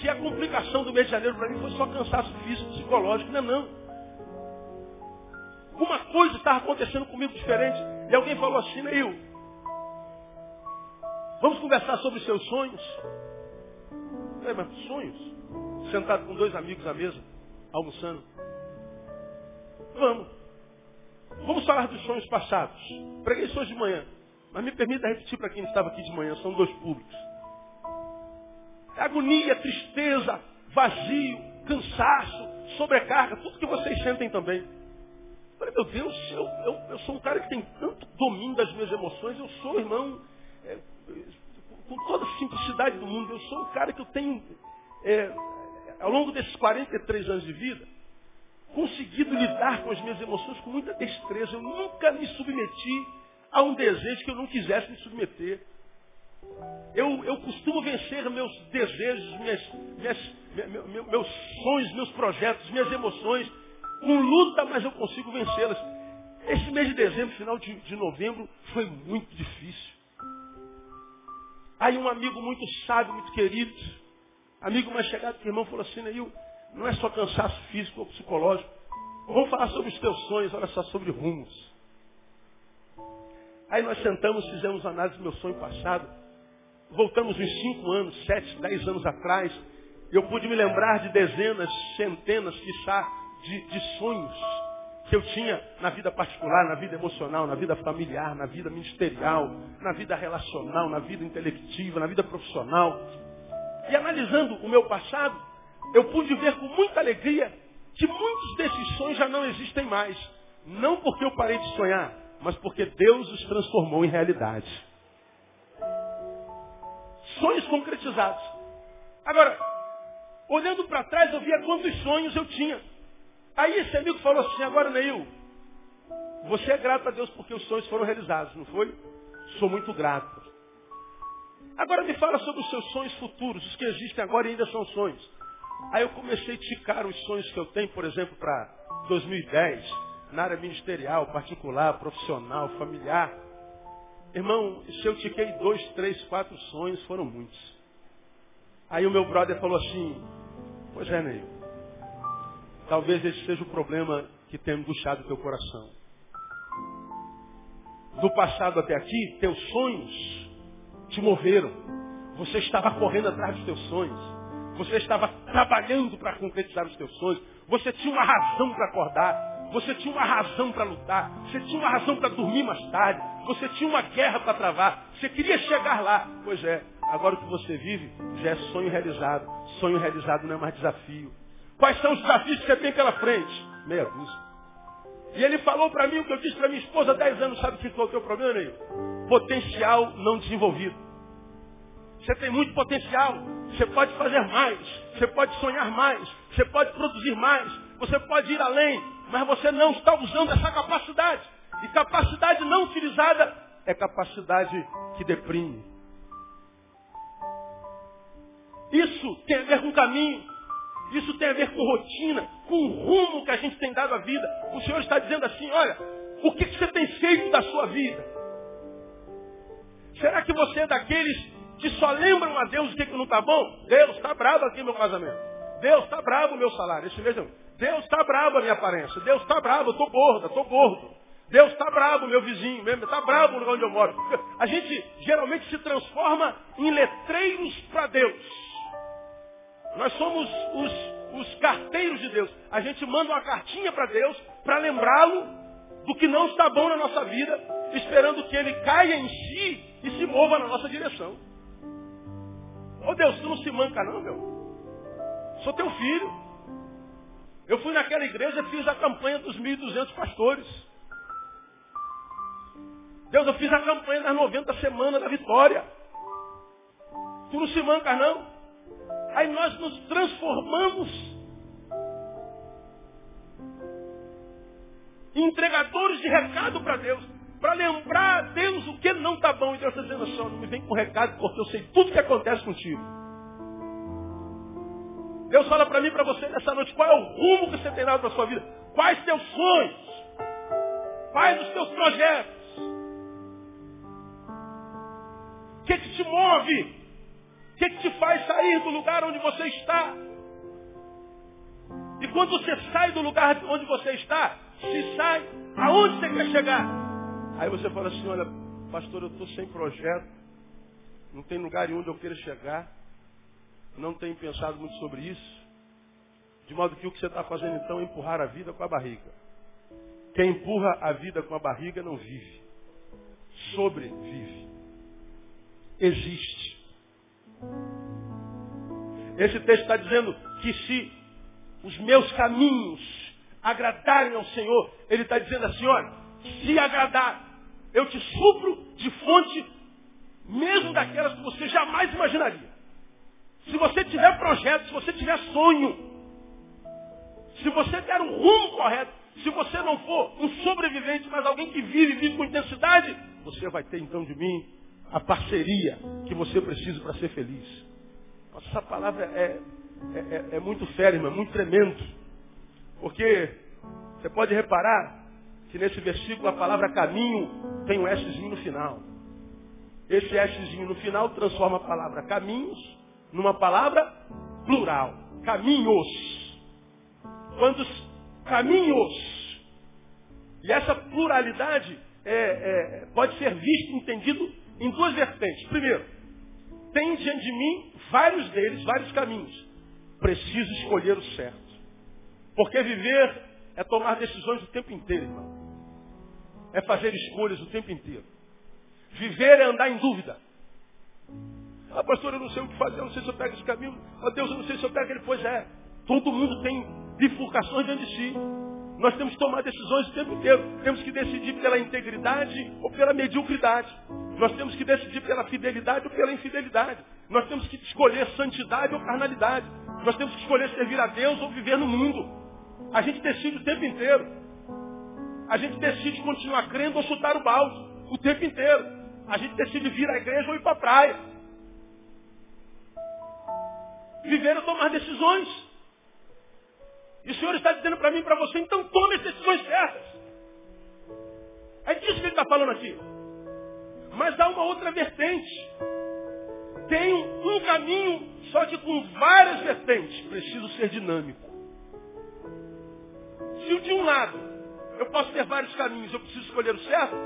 [SPEAKER 1] que a complicação do mês de janeiro para mim foi só cansaço físico, psicológico. Não, não. Uma coisa estava acontecendo comigo diferente. E alguém falou assim, Neil, vamos conversar sobre seus sonhos. Eu falei, mas sonhos? Sentado com dois amigos à mesa, almoçando. Vamos. Vamos falar dos sonhos passados. Preguei sonhos de manhã. Mas me permita repetir para quem estava aqui de manhã, são dois públicos. Agonia, tristeza, vazio, cansaço, sobrecarga, tudo que vocês sentem também. Eu falei, meu Deus, eu, eu, eu, sou um cara que tem tanto domínio das minhas emoções, eu sou, irmão, é, com toda a simplicidade do mundo, eu sou um cara que eu tenho, é, ao longo desses 43 anos de vida, conseguido lidar com as minhas emoções com muita destreza. Eu nunca me submeti a um desejo que eu não quisesse me submeter. Eu, eu costumo vencer meus desejos, minhas, minhas, meus sonhos, meus projetos, minhas emoções, com luta, mas eu consigo vencê-las. Esse mês de dezembro, final de, de novembro, foi muito difícil. Aí um amigo muito sábio, muito querido, amigo mais chegado que o irmão, falou assim, Neil, não é só cansaço físico ou psicológico. Vamos falar sobre os teus sonhos, olha só, sobre rumos. Aí nós sentamos, fizemos análise do meu sonho passado. Voltamos uns cinco anos, sete, dez anos atrás. Eu pude me lembrar de dezenas, centenas, quiçá, de, de sonhos que eu tinha na vida particular, na vida emocional, na vida familiar, na vida ministerial, na vida relacional, na vida intelectiva, na vida profissional. E analisando o meu passado, eu pude ver com muita alegria que muitos desses sonhos já não existem mais. Não porque eu parei de sonhar, mas porque Deus os transformou em realidade. Sonhos concretizados. Agora, olhando para trás, eu via quantos sonhos eu tinha. Aí esse amigo falou assim, agora Neil, você é grato a Deus porque os sonhos foram realizados, não foi? Sou muito grato. Agora me fala sobre os seus sonhos futuros, os que existem agora e ainda são sonhos. Aí eu comecei a ticar os sonhos que eu tenho, por exemplo, para 2010 na área ministerial, particular, profissional, familiar. Irmão, se eu tiquei dois, três, quatro sonhos, foram muitos. Aí o meu brother falou assim, pois é, Neil, talvez esse seja o problema que tem angustiado o teu coração. Do passado até aqui, teus sonhos te moveram. Você estava correndo atrás dos teus sonhos. Você estava trabalhando para concretizar os teus sonhos. Você tinha uma razão para acordar. Você tinha uma razão para lutar. Você tinha uma razão para dormir mais tarde. Você tinha uma guerra para travar. Você queria chegar lá. Pois é, agora o que você vive já é sonho realizado. Sonho realizado não é mais desafio. Quais são os desafios que você tem pela frente? Meia dúzia. E ele falou para mim o que eu disse para minha esposa há 10 anos. Sabe que foi o teu problema? Potencial não desenvolvido. Você tem muito potencial. Você pode fazer mais. Você pode sonhar mais. Você pode produzir mais. Você pode ir além. Mas você não está usando essa capacidade. E capacidade não utilizada é capacidade que deprime. Isso tem a ver com caminho. Isso tem a ver com rotina, com o rumo que a gente tem dado à vida. O Senhor está dizendo assim, olha, o que, você tem feito da sua vida? Será que você é daqueles que só lembram a Deus o que, não está bom? Deus está bravo aqui meu casamento. Deus está bravo meu salário. Esse mesmo. Deus está bravo a minha aparência. Deus está bravo, eu estou gorda, estou gordo. Deus está bravo, meu vizinho, está bravo no lugar onde eu moro. A gente geralmente se transforma em letreiros para Deus. Nós somos os, os carteiros de Deus. A gente manda uma cartinha para Deus para lembrá-lo do que não está bom na nossa vida, esperando que ele caia em si e se mova na nossa direção. Ô oh Deus, tu não se manca não, meu. Sou teu filho. Eu fui naquela igreja e fiz a campanha dos 1.200 pastores. Deus, eu fiz a campanha das 90 semanas da vitória. Tu não se manca não. Aí nós nos transformamos em entregadores de recado para Deus. Para lembrar a Deus o que não está bom. E Deus está dizendo assim, não me vem com recado, porque eu sei tudo que acontece contigo. Deus fala para mim para você nessa noite, qual é o rumo que você tem dado para sua vida? Quais teus sonhos? Quais os teus projetos? O que, que te move? O que, que te faz sair do lugar onde você está? E quando você sai do lugar onde você está, se sai, aonde você quer chegar? Aí você fala assim, olha, pastor, eu estou sem projeto, não tem lugar onde eu queira chegar, não tenho pensado muito sobre isso. De modo que o que você está fazendo então é empurrar a vida com a barriga. Quem empurra a vida com a barriga não vive. Sobrevive. Existe. Esse texto está dizendo que se os meus caminhos agradarem ao Senhor, Ele está dizendo assim, olha, se agradar, eu te supro de fonte, mesmo daquelas que você jamais imaginaria. Se você tiver projeto, se você tiver sonho, se você der um rumo correto, se você não for um sobrevivente, mas alguém que vive, vive com intensidade, você vai ter então de mim a parceria que você precisa para ser feliz. Essa palavra é, é, é, é muito férrima, muito tremendo. Porque você pode reparar que nesse versículo a palavra caminho tem um Szinho no final. Esse Szinho no final transforma a palavra caminhos numa palavra plural. Caminhos. Quantos caminhos? E essa pluralidade é, é, pode ser visto, entendido em duas vertentes. Primeiro, tem diante de mim vários deles, vários caminhos. Preciso escolher o certo. Porque viver é tomar decisões o tempo inteiro, irmão. É fazer escolhas o tempo inteiro. Viver é andar em dúvida. Ah, pastor, eu não sei o que fazer, eu não sei se eu pego esse caminho. Ah, Deus, eu não sei se eu pego ele. Pois é. Todo mundo tem bifurcações dentro de si. Nós temos que tomar decisões o tempo inteiro. Temos que decidir pela integridade ou pela mediocridade. Nós temos que decidir pela fidelidade ou pela infidelidade. Nós temos que escolher santidade ou carnalidade. Nós temos que escolher servir a Deus ou viver no mundo. A gente decide o tempo inteiro. A gente decide continuar crendo ou chutar o balde o tempo inteiro. A gente decide vir à igreja ou ir para a praia. Viver é tomar decisões. E o Senhor está dizendo para mim e para você, então tome as decisões certas. É disso que ele está falando aqui. Mas há uma outra vertente. Tem um caminho, só que com várias vertentes. Preciso ser dinâmico. Se de um lado eu posso ter vários caminhos, eu preciso escolher o certo,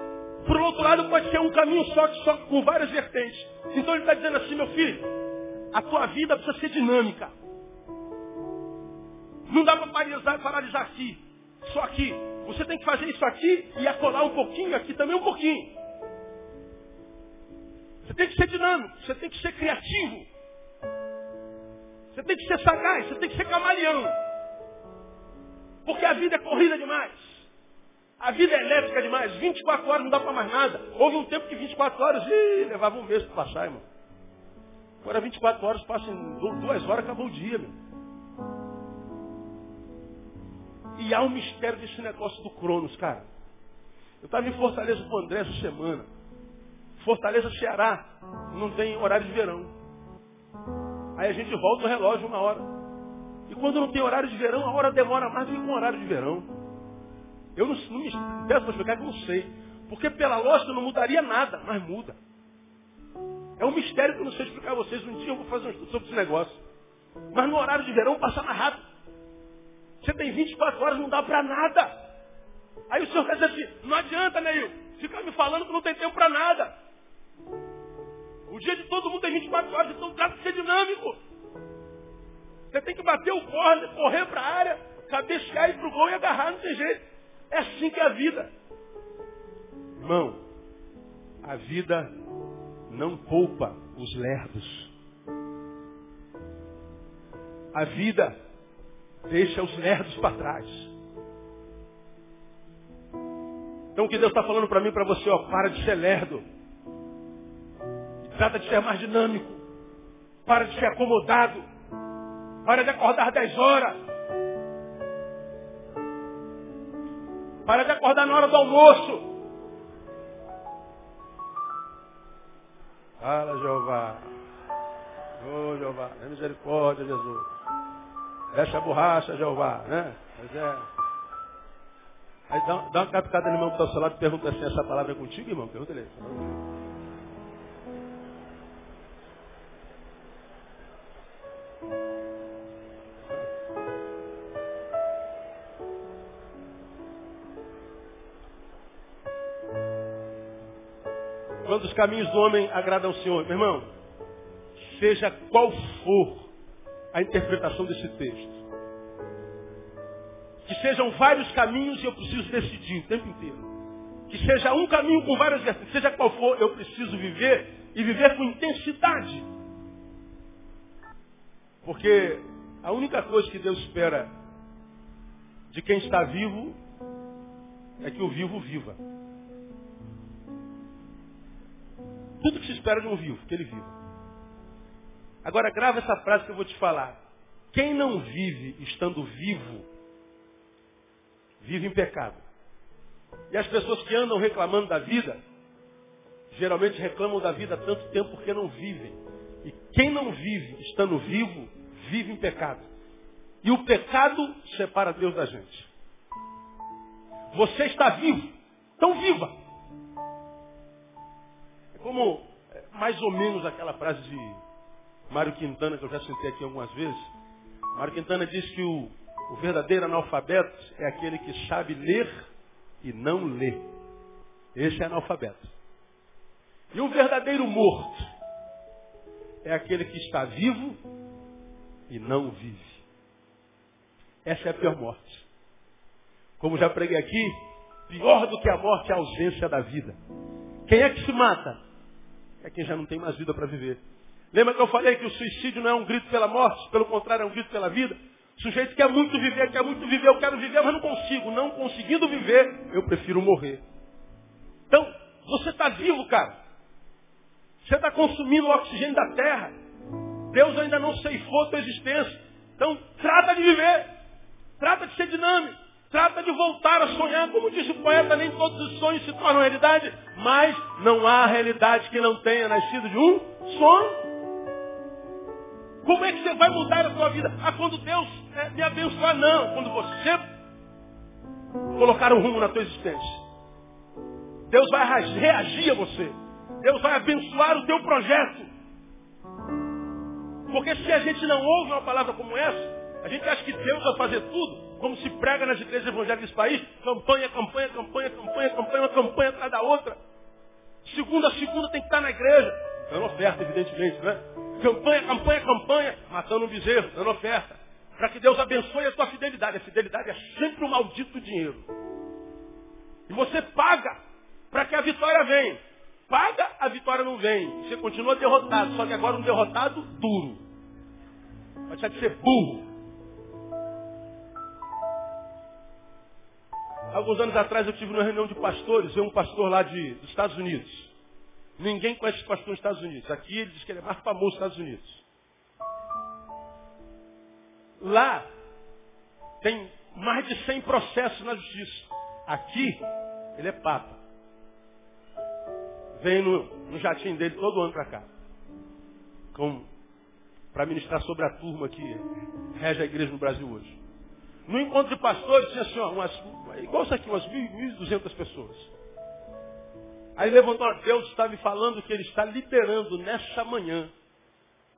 [SPEAKER 1] por outro lado pode ser um caminho só, só com várias vertentes. Então ele está dizendo assim, meu filho, a tua vida precisa ser dinâmica. Não dá para paralisar, paralisar aqui, só aqui. Você tem que fazer isso aqui e acolar um pouquinho, aqui também um pouquinho. Você tem que ser dinâmico, você tem que ser criativo. Você tem que ser sagaz, você tem que ser camaleão. Porque a vida é corrida demais. A vida é elétrica demais. 24 horas não dá para mais nada. Houve um tempo que 24 horas, ih, levava um mês para passar, irmão. Agora 24 horas, passam duas horas, acabou o dia, meu. E há um mistério desse negócio do Cronos, cara. Eu estava em Fortaleza com o André essa semana. Fortaleza, Ceará, não tem horário de verão. Aí a gente volta o relógio uma hora. E quando não tem horário de verão, a hora demora mais do que com horário de verão. Eu não, não me peço para explicar que eu não sei. Porque pela lógica não mudaria nada, mas muda. É um mistério que eu não sei explicar a vocês. Um dia eu vou fazer um estudo sobre esse negócio. Mas no horário de verão passa mais rápido. Você tem 24 horas, não dá para nada. Aí o senhor quer dizer assim, não adianta, Neil, ficar me falando que não tem tempo para nada. O dia de todo mundo tem 24 horas, então trata de ser dinâmico. Você tem que bater o corner, correr para a área, cabecear, ir para o gol e agarrar, não tem jeito. É assim que é a vida. Irmão, a vida não poupa os lerdos. A vida deixa os lerdos para trás. Então o que Deus está falando para mim para você, ó, para de ser lerdo. Trata de ser mais dinâmico. Para de ser acomodado. Para de acordar 10 horas. Para de acordar na hora do almoço. Fala, Jeová. Ô, oh, Jeová. É misericórdia, Jesus. Deixa a borracha, Jeová. Né? Mas é. Aí dá, dá uma captada no irmão está ao seu lado e pergunta assim, essa palavra é contigo, irmão? Pergunta ele. Os caminhos do homem agradam ao Senhor, meu irmão, seja qual for a interpretação desse texto, que sejam vários caminhos e eu preciso decidir o tempo inteiro. Que seja um caminho com várias vertentes, seja qual for, eu preciso viver e viver com intensidade. Porque a única coisa que Deus espera de quem está vivo é que o vivo viva. Tudo que se espera de um vivo, que ele viva. Agora grava essa frase que eu vou te falar. Quem não vive estando vivo, vive em pecado. E as pessoas que andam reclamando da vida, geralmente reclamam da vida há tanto tempo porque não vivem. E quem não vive estando vivo, vive em pecado. E o pecado separa Deus da gente. Você está vivo, então viva como é, mais ou menos aquela frase de Mário Quintana, que eu já citei aqui algumas vezes. Mário Quintana diz que o, o verdadeiro analfabeto é aquele que sabe ler e não lê. Esse é analfabeto. E o verdadeiro morto é aquele que está vivo e não vive. Essa é a pior morte. Como já preguei aqui, pior do que a morte é a ausência da vida. Quem é que se mata? É quem já não tem mais vida para viver. Lembra que eu falei que o suicídio não é um grito pela morte, pelo contrário, é um grito pela vida? O sujeito quer muito viver, quer muito viver, eu quero viver, mas não consigo. Não conseguindo viver, eu prefiro morrer. Então, você está vivo, cara. Você está consumindo o oxigênio da terra. Deus ainda não ceifou a tua existência. Então, trata de viver. Trata de ser dinâmico. Trata de voltar a sonhar, como disse o poeta, nem todos os sonhos se tornam realidade, mas não há realidade que não tenha nascido de um sonho. Como é que você vai mudar a sua vida? Ah, quando Deus é, me abençoar, não. Quando você colocar um rumo na tua existência. Deus vai reagir a você. Deus vai abençoar o teu projeto. Porque se a gente não ouve uma palavra como essa, a gente acha que Deus vai fazer tudo, como se prega nas igrejas evangélicas desse país, campanha, campanha, campanha, campanha, campanha, uma campanha atrás da outra. Segunda segunda tem que estar na igreja. Dando oferta, evidentemente, né? Campanha, campanha, campanha, matando um bezerro, dando oferta. Para que Deus abençoe a tua fidelidade. A fidelidade é sempre o um maldito dinheiro. E você paga para que a vitória venha. Paga, a vitória não vem. Você continua derrotado, só que agora um derrotado duro. Vai deixar de ser burro. Alguns anos atrás eu tive uma reunião de pastores, eu um pastor lá de, dos Estados Unidos. Ninguém conhece esse pastor nos Estados Unidos. Aqui ele diz que ele é mais famoso nos Estados Unidos. Lá tem mais de 100 processos na justiça. Aqui ele é papa. Vem no, no jatinho dele todo ano para cá. Para ministrar sobre a turma que rege a igreja no Brasil hoje. No encontro de pastores tinha assim, ó, umas, igual isso aqui, umas 1.200 pessoas. Aí levantou, Deus está me falando que Ele está liberando nessa manhã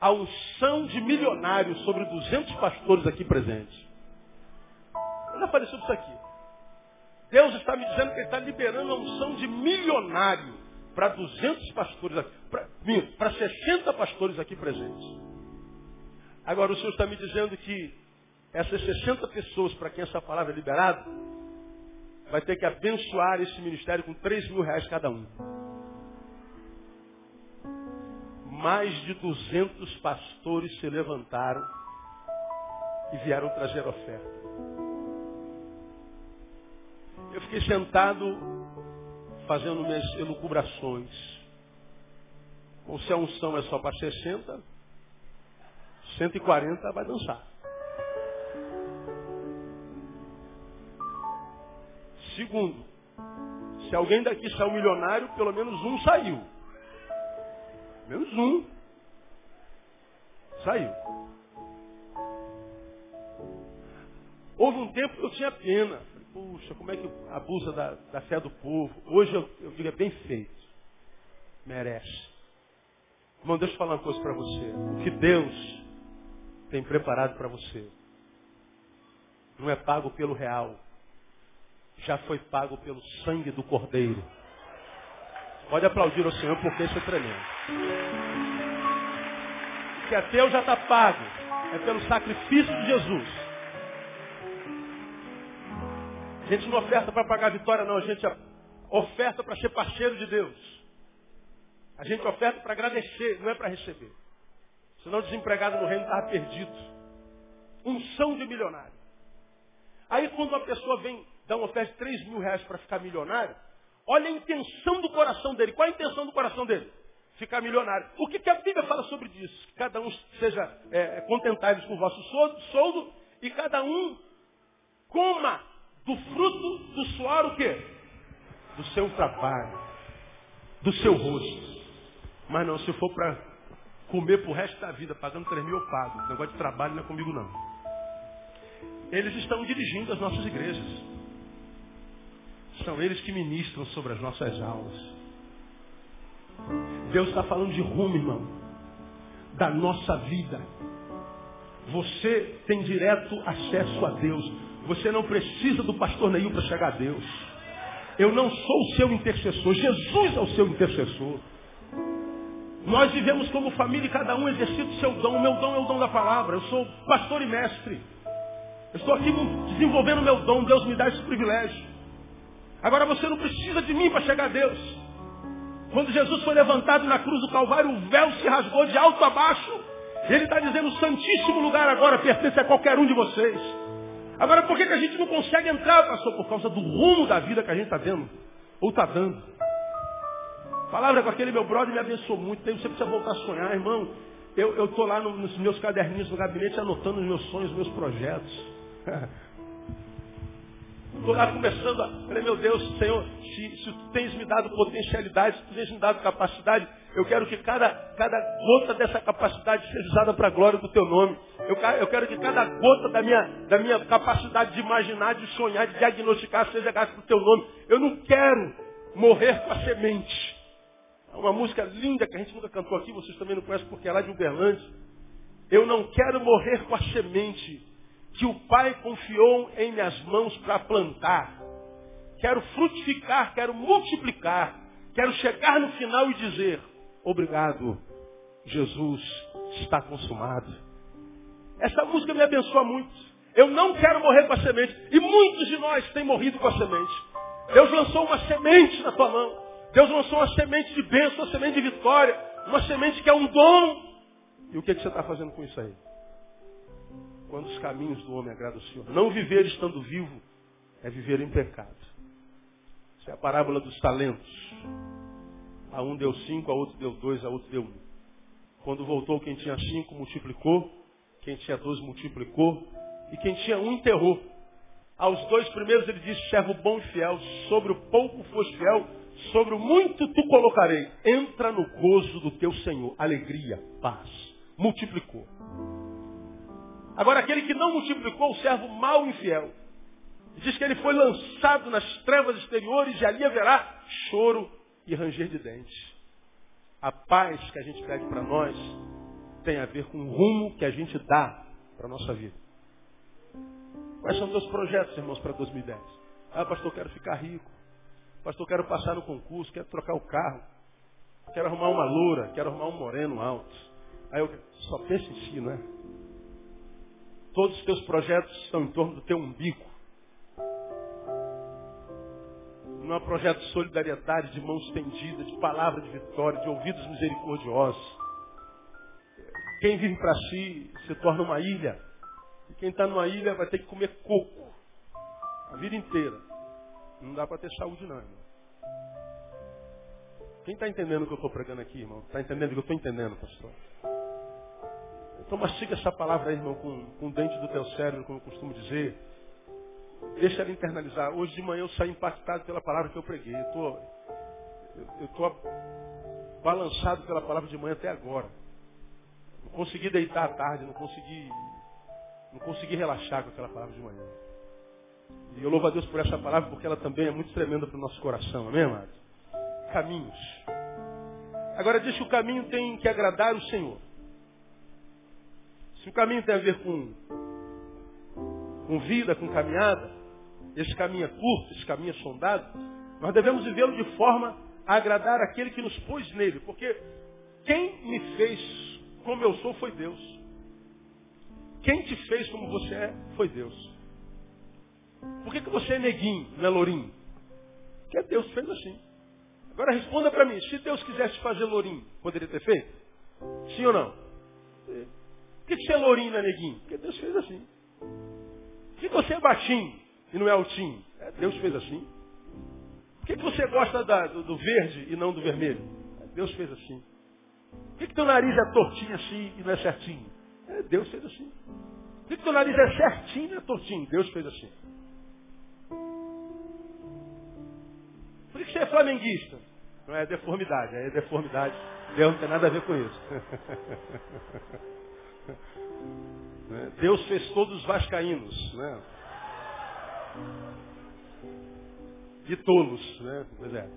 [SPEAKER 1] a unção de milionários sobre 200 pastores aqui presentes. Eu já falei sobre isso aqui. Deus está me dizendo que Ele está liberando a unção de milionário para 200 pastores aqui, para 60 pastores aqui presentes. Agora o Senhor está me dizendo que essas 60 pessoas para quem essa palavra é liberada, vai ter que abençoar esse ministério com 3 mil reais cada um. Mais de 200 pastores se levantaram e vieram trazer oferta. Eu fiquei sentado fazendo minhas elucubrações. Ou se a unção é só para 60, 140 vai dançar. Segundo, se alguém daqui saiu milionário, pelo menos um saiu. Menos um. Saiu. Houve um tempo que eu tinha pena. Puxa, como é que abusa da, da fé do povo? Hoje eu, eu digo, é bem feito. Merece. Irmão, deixa eu falar uma coisa para você. O que Deus tem preparado para você não é pago pelo real já foi pago pelo sangue do Cordeiro. Pode aplaudir o Senhor porque isso é tremendo. Que até teu já está pago. É pelo sacrifício de Jesus. A gente não oferta para pagar a vitória, não. A gente oferta para ser parceiro de Deus. A gente oferta para agradecer, não é para receber. Senão o desempregado no reino estava perdido. Unção de milionário. Aí quando uma pessoa vem dá uma oferta de 3 mil reais para ficar milionário, olha a intenção do coração dele. Qual a intenção do coração dele? Ficar milionário. O que, que a Bíblia fala sobre isso? Que cada um seja é, contentável com o vosso soldo e cada um coma do fruto do suor o quê? Do seu trabalho, do seu rosto. Mas não, se for para comer pro resto da vida, pagando 3 mil, eu pago. O negócio de trabalho não é comigo não. Eles estão dirigindo as nossas igrejas. São eles que ministram sobre as nossas almas. Deus está falando de rumo, irmão. Da nossa vida. Você tem direto acesso a Deus. Você não precisa do pastor Neil para chegar a Deus. Eu não sou o seu intercessor. Jesus é o seu intercessor. Nós vivemos como família e cada um exercita o seu dom. O meu dom é o dom da palavra. Eu sou pastor e mestre. Eu estou aqui desenvolvendo o meu dom. Deus me dá esse privilégio. Agora você não precisa de mim para chegar a Deus. Quando Jesus foi levantado na cruz do Calvário, o véu se rasgou de alto a baixo. Ele está dizendo, o santíssimo lugar agora pertence a qualquer um de vocês. Agora, por que, que a gente não consegue entrar, pastor? Por causa do rumo da vida que a gente está dando. Ou está dando. palavra com aquele meu brother me abençoou muito. Você precisa voltar a sonhar, irmão. Eu estou lá nos meus caderninhos no gabinete anotando os meus sonhos, os meus projetos. [laughs] Estou lá conversando, falei, meu Deus, Senhor, se, se tu tens me dado potencialidade, se tu tens me dado capacidade, eu quero que cada, cada gota dessa capacidade seja usada para a glória do teu nome. Eu, eu quero que cada gota da minha, da minha capacidade de imaginar, de sonhar, de diagnosticar, seja gasta para o teu nome. Eu não quero morrer com a semente. uma música linda que a gente nunca cantou aqui, vocês também não conhecem porque é lá de Uberlândia. Eu não quero morrer com a semente que o Pai confiou em minhas mãos para plantar. Quero frutificar, quero multiplicar, quero chegar no final e dizer: Obrigado, Jesus está consumado. Essa música me abençoa muito. Eu não quero morrer com a semente. E muitos de nós têm morrido com a semente. Deus lançou uma semente na tua mão. Deus lançou uma semente de bênção, uma semente de vitória, uma semente que é um dom. E o que, é que você está fazendo com isso aí? Quando os caminhos do homem agradam o Senhor. Não viver estando vivo é viver em pecado. Isso é a parábola dos talentos. A um deu cinco, a outro deu dois, a outro deu um. Quando voltou, quem tinha cinco multiplicou, quem tinha dois multiplicou, e quem tinha um enterrou. Aos dois primeiros ele disse, servo bom e fiel, sobre o pouco foste fiel, sobre o muito tu colocarei. Entra no gozo do teu Senhor. Alegria, paz. Multiplicou. Agora aquele que não multiplicou, o servo mau e infiel. Diz que ele foi lançado nas trevas exteriores e ali haverá choro e ranger de dentes. A paz que a gente pede para nós tem a ver com o rumo que a gente dá para a nossa vida. Quais são os teus projetos, irmãos, para 2010? Ah, pastor, quero ficar rico. Pastor, quero passar no concurso, quero trocar o carro. Quero arrumar uma loura, quero arrumar um moreno alto. Aí eu só penso em si, não é? Todos os teus projetos estão em torno do teu umbigo. Não é um projeto de solidariedade, de mãos estendidas, de palavra de vitória, de ouvidos misericordiosos. Quem vive para si se torna uma ilha. E quem está numa ilha vai ter que comer coco a vida inteira. Não dá para ter saúde não, irmão. Quem está entendendo o que eu estou pregando aqui, irmão? Está entendendo o que eu estou entendendo, pastor? Então mastiga essa palavra aí, irmão, com, com o dente do teu cérebro, como eu costumo dizer. Deixa ela internalizar. Hoje de manhã eu saí impactado pela palavra que eu preguei. Eu estou balançado pela palavra de manhã até agora. Não consegui deitar à tarde, não consegui não consegui relaxar com aquela palavra de manhã. E eu louvo a Deus por essa palavra, porque ela também é muito tremenda para o nosso coração, amém, amados? Caminhos. Agora diz que o caminho tem que agradar o Senhor. Se o caminho tem a ver com, com vida, com caminhada, esse caminho é curto, esse caminho é sondado, nós devemos vivê-lo de forma a agradar aquele que nos pôs nele. Porque quem me fez como eu sou foi Deus. Quem te fez como você é foi Deus. Por que, que você é neguinho, não é lourinho? Porque Deus fez assim. Agora responda para mim, se Deus quisesse fazer lourinho, poderia ter feito? Sim ou não? Por que, que você é lourinho, não é neguinho? Porque Deus fez assim. Por que você é baixinho e não é altinho? É, Deus fez assim. Por que, que você gosta da, do, do, verde e não do vermelho? É, Deus fez assim. Por que, que teu nariz é tortinho assim e não é certinho? É, Deus fez assim. Por que teu nariz é certinho e é tortinho? Deus fez assim. Por que você é flamenguista? Não é deformidade, é deformidade. Deus não tem nada a ver com isso. [laughs] Né? Deus fez todos os vascaínos. Né? De tolos. Né? Pois é.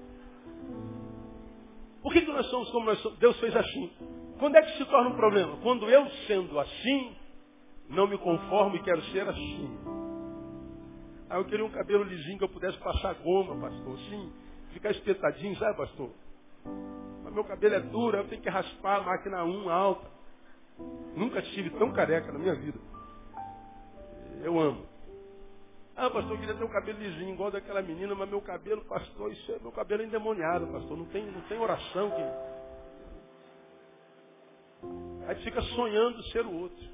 [SPEAKER 1] Por que, que nós somos como nós somos? Deus fez assim. Quando é que se torna um problema? Quando eu, sendo assim, não me conformo e quero ser assim. Aí eu queria um cabelo lisinho que eu pudesse passar goma, pastor. Assim, ficar espetadinho, sabe, pastor? Mas meu cabelo é duro, eu tenho que raspar a máquina 1 alta. Nunca estive tão careca na minha vida. Eu amo. Ah, pastor, eu queria ter um cabelo lisinho, igual daquela menina, mas meu cabelo, pastor, isso é, meu cabelo é endemoniado, pastor. Não tem, não tem oração que Aí fica sonhando ser o outro.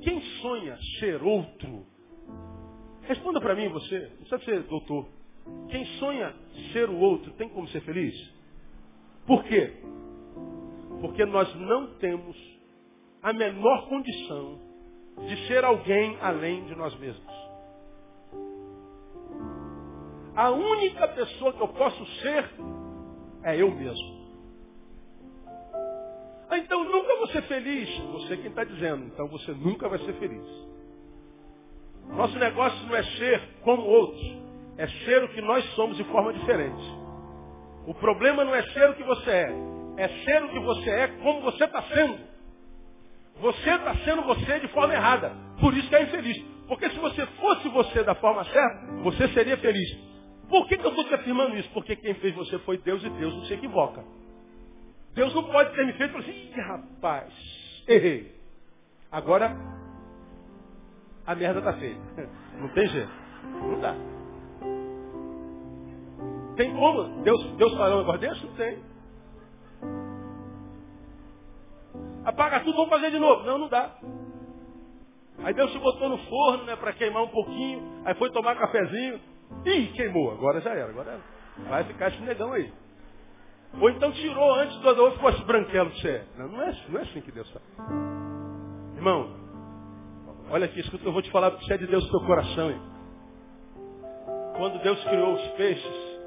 [SPEAKER 1] Quem sonha ser outro? Responda para mim, você. Não precisa ser doutor. Quem sonha ser o outro tem como ser feliz? Por quê? Porque nós não temos a menor condição de ser alguém além de nós mesmos. A única pessoa que eu posso ser é eu mesmo. Então nunca vou ser feliz. Você quem está dizendo. Então você nunca vai ser feliz. Nosso negócio não é ser como outros. É ser o que nós somos de forma diferente. O problema não é ser o que você é. É ser o que você é como você está sendo. Você está sendo você de forma errada. Por isso que é infeliz. Porque se você fosse você da forma certa, você seria feliz. Por que, que eu estou te afirmando isso? Porque quem fez você foi Deus e Deus não se equivoca. Deus não pode ter me feito assim, Ih, rapaz, errei. Agora a merda está feita. [laughs] Não tem jeito. Não dá. Tem como? Deus, Deus falar um negócio desse? Não tem. Apaga tudo, vamos fazer de novo. Não, não dá. Aí Deus se botou no forno, né, para queimar um pouquinho. Aí foi tomar cafezinho. Ih, queimou. Agora já era. Agora vai ficar esse negão aí. Ou então tirou antes do outro, ficou esse branquelo que você. Não, não, é. não é assim que Deus faz. Irmão, olha aqui, escuta, eu vou te falar que você é de Deus no teu coração. Hein? Quando Deus criou os peixes,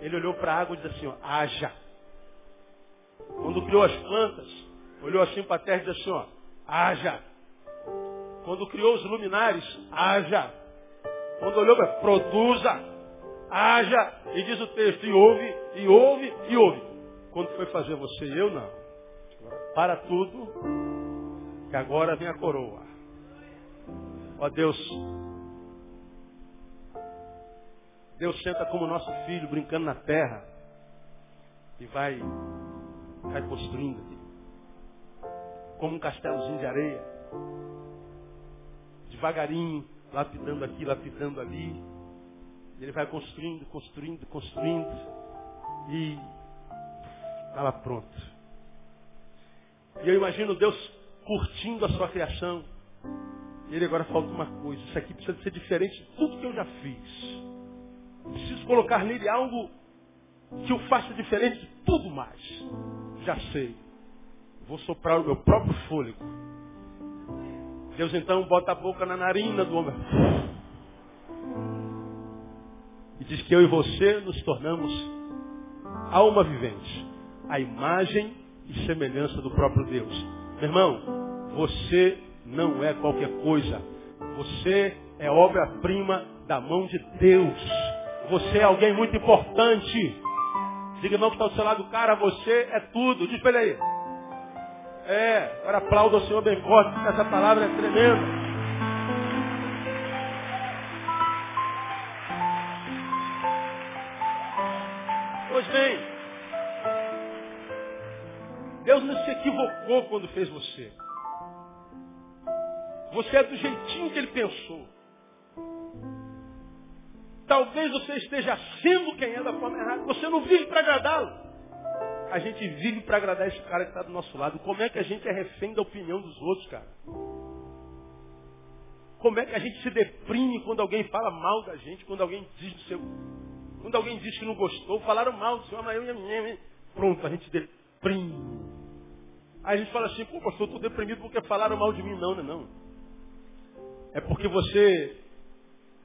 [SPEAKER 1] ele olhou para a água e disse assim, ó, haja. Quando criou as plantas, olhou assim para a terra e disse assim, ó, haja. Quando criou os luminares, haja. Quando olhou para produza, haja. E diz o texto, e ouve, e ouve, e ouve. Quando foi fazer você e eu, não. Para tudo, que agora vem a coroa. Ó Deus, Deus senta como nosso filho brincando na terra e vai, vai construindo como um castelozinho de areia, devagarinho, lapidando aqui, lapidando ali. Ele vai construindo, construindo, construindo e estava pronto. E eu imagino Deus curtindo a sua criação. E ele agora falta uma coisa, isso aqui precisa ser diferente de tudo que eu já fiz. Preciso colocar nele algo que o faça diferente de tudo mais. Já sei. Vou soprar o meu próprio fôlego. Deus então bota a boca na narina do homem. E diz que eu e você nos tornamos alma vivente. A imagem e semelhança do próprio Deus. Meu irmão, você não é qualquer coisa. Você é obra-prima da mão de Deus. Você é alguém muito importante. Diga irmão que está ao seu lado, cara, você é tudo. Diz para ele aí. É, agora aplauda o Senhor bem forte, porque essa palavra é tremenda. Pois bem, Deus não se equivocou quando fez você. Você é do jeitinho que Ele pensou. Talvez você esteja sendo quem é da forma errada. Você não vive para agradá-lo. A gente vive para agradar esse cara que está do nosso lado. Como é que a gente é refém da opinião dos outros, cara? Como é que a gente se deprime quando alguém fala mal da gente, quando alguém diz do seu. Quando alguém diz que não gostou, falaram mal do seu, mas eu e Pronto, a gente deprime. Aí a gente fala assim, pô, pastor, eu estou deprimido porque falaram mal de mim. Não, não, é não. É porque você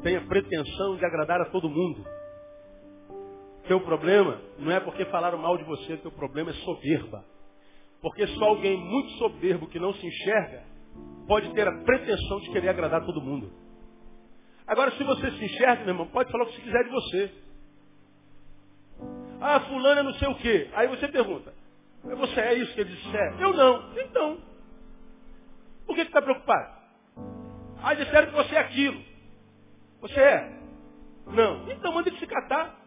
[SPEAKER 1] tenha pretensão de agradar a todo mundo. Teu problema não é porque falaram mal de você, teu problema é soberba. Porque só alguém muito soberbo que não se enxerga pode ter a pretensão de querer agradar todo mundo. Agora, se você se enxerga, meu irmão, pode falar o que você quiser de você. Ah, fulano é não sei o quê. Aí você pergunta, você é isso que ele disse? É. Eu não. Então, por que está preocupado? Ah, disseram que você é aquilo. Você é? Não. Então manda ele se catar.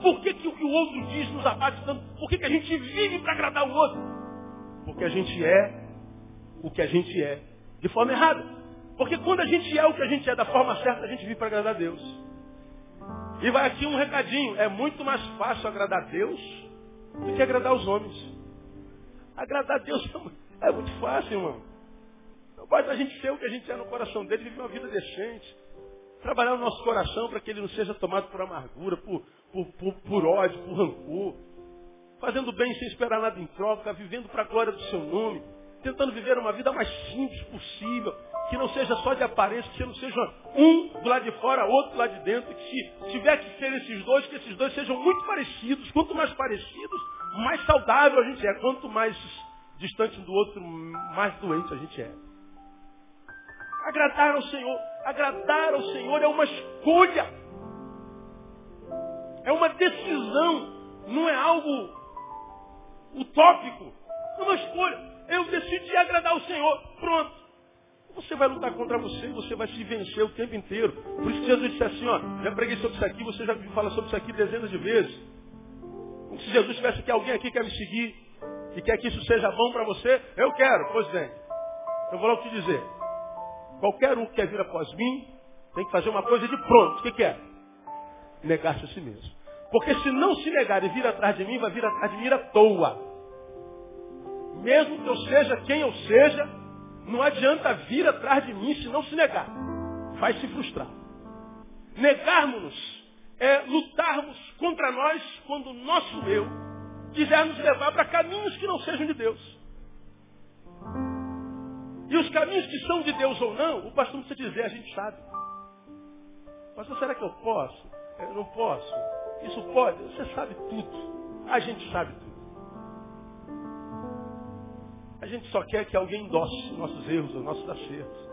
[SPEAKER 1] Por que, que o que o outro diz nos abate tanto? Por que, que a gente vive para agradar o outro? Porque a gente é o que a gente é de forma errada. Porque quando a gente é o que a gente é da forma certa, a gente vive para agradar a Deus. E vai aqui um recadinho. É muito mais fácil agradar a Deus do que agradar os homens. Agradar a Deus é muito fácil, irmão. Basta a gente ser o que a gente é no coração dele, viver uma vida decente. Trabalhar o nosso coração para que ele não seja tomado por amargura, por, por, por, por ódio, por rancor. Fazendo bem sem esperar nada em troca, vivendo para a glória do seu nome. Tentando viver uma vida mais simples possível. Que não seja só de aparência, que não seja um do lado de fora, outro do lado de dentro. Que se tiver que ser esses dois, que esses dois sejam muito parecidos. Quanto mais parecidos, mais saudável a gente é. Quanto mais distante um do outro, mais doente a gente é. Agradar ao Senhor. Agradar ao Senhor é uma escolha. É uma decisão. Não é algo utópico. É uma escolha. Eu decidi agradar o Senhor. Pronto. Você vai lutar contra você, você vai se vencer o tempo inteiro. Por isso que Jesus disse assim, ó, já preguei sobre isso aqui, você já viu falar sobre isso aqui dezenas de vezes. Como se Jesus tivesse que alguém aqui quer me seguir e quer que isso seja bom para você, eu quero, pois bem. Eu vou logo te dizer. Qualquer um que quer vir após mim, tem que fazer uma coisa de pronto. O que, que é? Negar-se a si mesmo. Porque se não se negar e vir atrás de mim, vai vir atrás de mim à toa. Mesmo que eu seja quem eu seja, não adianta vir atrás de mim se não se negar. Vai se frustrar. Negarmos-nos é lutarmos contra nós quando o nosso eu quiser nos levar para caminhos que não sejam de Deus. E os caminhos que são de Deus ou não, o pastor não precisa dizer, a gente sabe. Pastor, será que eu posso? Eu não posso. Isso pode? Você sabe tudo. A gente sabe tudo. A gente só quer que alguém endosse nossos erros, os nossos acertos.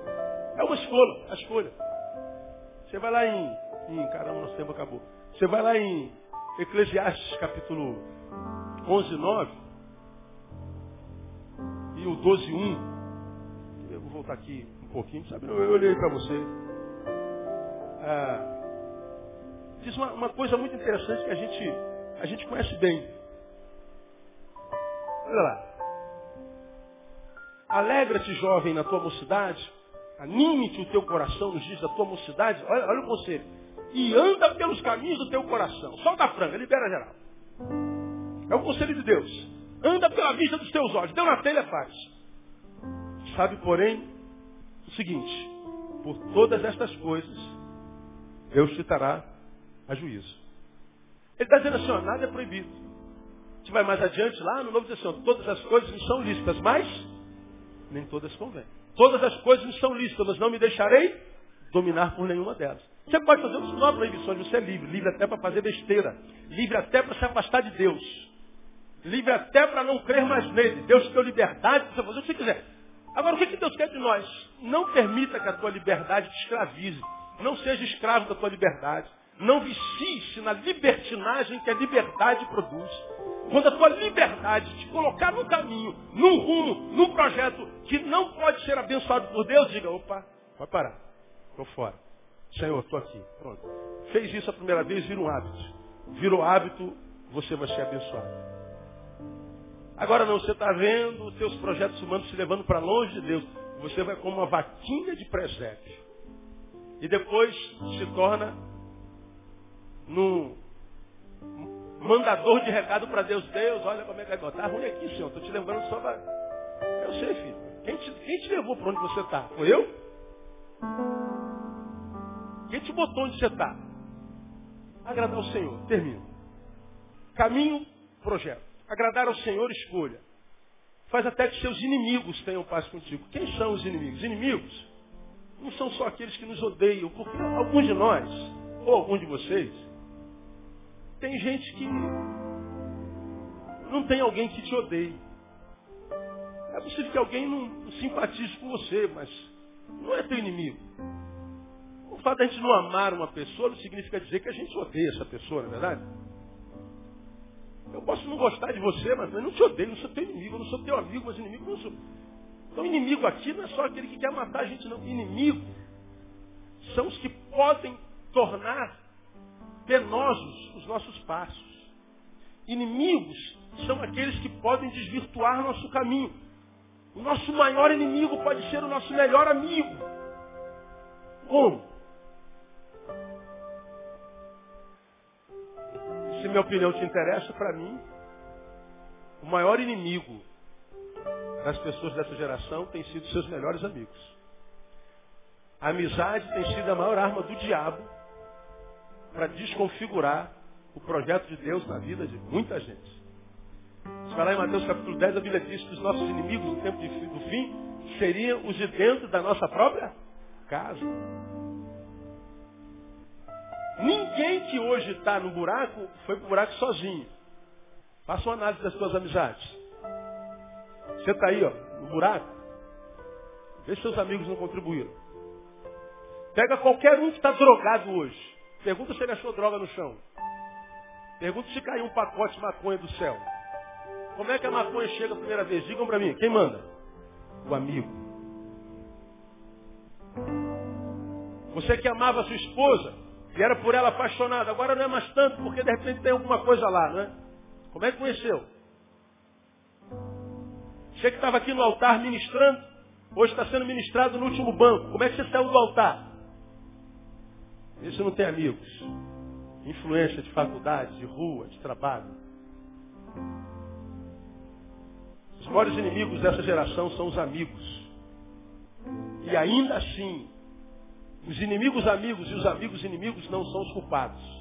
[SPEAKER 1] É uma escolha, a escolha. Você vai lá em, em caramba, nosso tempo acabou. Você vai lá em Eclesiastes capítulo 11, 9 e o 12, 1. Eu vou voltar aqui um pouquinho, sabe? Eu olhei para você. Ah, diz uma, uma, coisa muito interessante que a gente, a gente conhece bem. Olha lá. Alegra-te, jovem, na tua mocidade. Anime-te o teu coração nos dias da tua mocidade. Olha, olha o conselho. E anda pelos caminhos do teu coração. Solta a franga, libera geral. É o conselho de Deus. Anda pela vista dos teus olhos. Deu na telha, faz. Sabe, porém, o seguinte. Por todas estas coisas, Deus te dará a juízo. Ele está dizendo assim, ó, nada é proibido. Gente vai mais adiante lá no Novo Testamento. Todas as coisas me são lícitas, mas nem todas convêm. Todas as coisas me são lícitas, mas não me deixarei dominar por nenhuma delas. Você pode fazer o não há proibições, você é livre. Livre até para fazer besteira. Livre até para se afastar de Deus. Livre até para não crer mais nele. Deus te deu liberdade para fazer o que você quiser. Agora, o que Deus quer de nós? Não permita que a tua liberdade te escravize. Não seja escravo da tua liberdade. Não vicie-se na libertinagem que a liberdade produz. Quando a tua liberdade te colocar no caminho, num rumo, num projeto que não pode ser abençoado por Deus, diga, opa, vai parar. Estou fora. Senhor, estou aqui. Pronto. Fez isso a primeira vez, vira um hábito. Virou hábito, você vai ser abençoado. Agora não, você está vendo os teus projetos humanos se levando para longe de Deus. Você vai como uma vaquinha de presépio. E depois se torna num mandador de recado para Deus. Deus, olha como é que é. Está ruim aqui, Senhor. Estou te lembrando só para... Eu sei, filho. Quem te, quem te levou para onde você está? Foi eu? Quem te botou onde você está? Agradar ao Senhor. Termino. Caminho, projeto. Agradar ao Senhor, escolha. Faz até que seus inimigos tenham paz contigo. Quem são os inimigos? Inimigos não são só aqueles que nos odeiam, porque alguns de nós, ou alguns de vocês, tem gente que não tem alguém que te odeie. É possível que alguém não simpatize com você, mas não é teu inimigo. O fato de a gente não amar uma pessoa não significa dizer que a gente odeia essa pessoa, não é verdade? Eu posso não gostar de você, mas eu não te odeio, não sou teu inimigo, eu não sou teu amigo, mas inimigo não sou. Então inimigo aqui não é só aquele que quer matar a gente, não. Inimigo são os que podem tornar penosos os nossos passos. Inimigos são aqueles que podem desvirtuar nosso caminho. O nosso maior inimigo pode ser o nosso melhor amigo. Como? Se minha opinião te interessa, para mim, o maior inimigo das pessoas dessa geração tem sido seus melhores amigos. A amizade tem sido a maior arma do diabo para desconfigurar o projeto de Deus na vida de muita gente. Se falar em Mateus capítulo 10, a Bíblia diz que os nossos inimigos no tempo do fim seriam os de dentro da nossa própria casa. Ninguém que hoje está no buraco foi para o buraco sozinho. Faça uma análise das suas amizades. Você está aí, ó, no buraco. Vê se seus amigos não contribuíram. Pega qualquer um que está drogado hoje. Pergunta se ele achou droga no chão. Pergunta se caiu um pacote de maconha do céu. Como é que a maconha chega a primeira vez? Digam para mim, quem manda? O amigo. Você que amava sua esposa e era por ela apaixonado, agora não é mais tanto porque de repente tem alguma coisa lá, né? Como é que conheceu? Você que estava aqui no altar ministrando, hoje está sendo ministrado no último banco. Como é que você saiu do altar? Esse não tem amigos. Influência de faculdade, de rua, de trabalho. Os maiores inimigos dessa geração são os amigos. E ainda assim, os inimigos amigos e os amigos inimigos não são os culpados.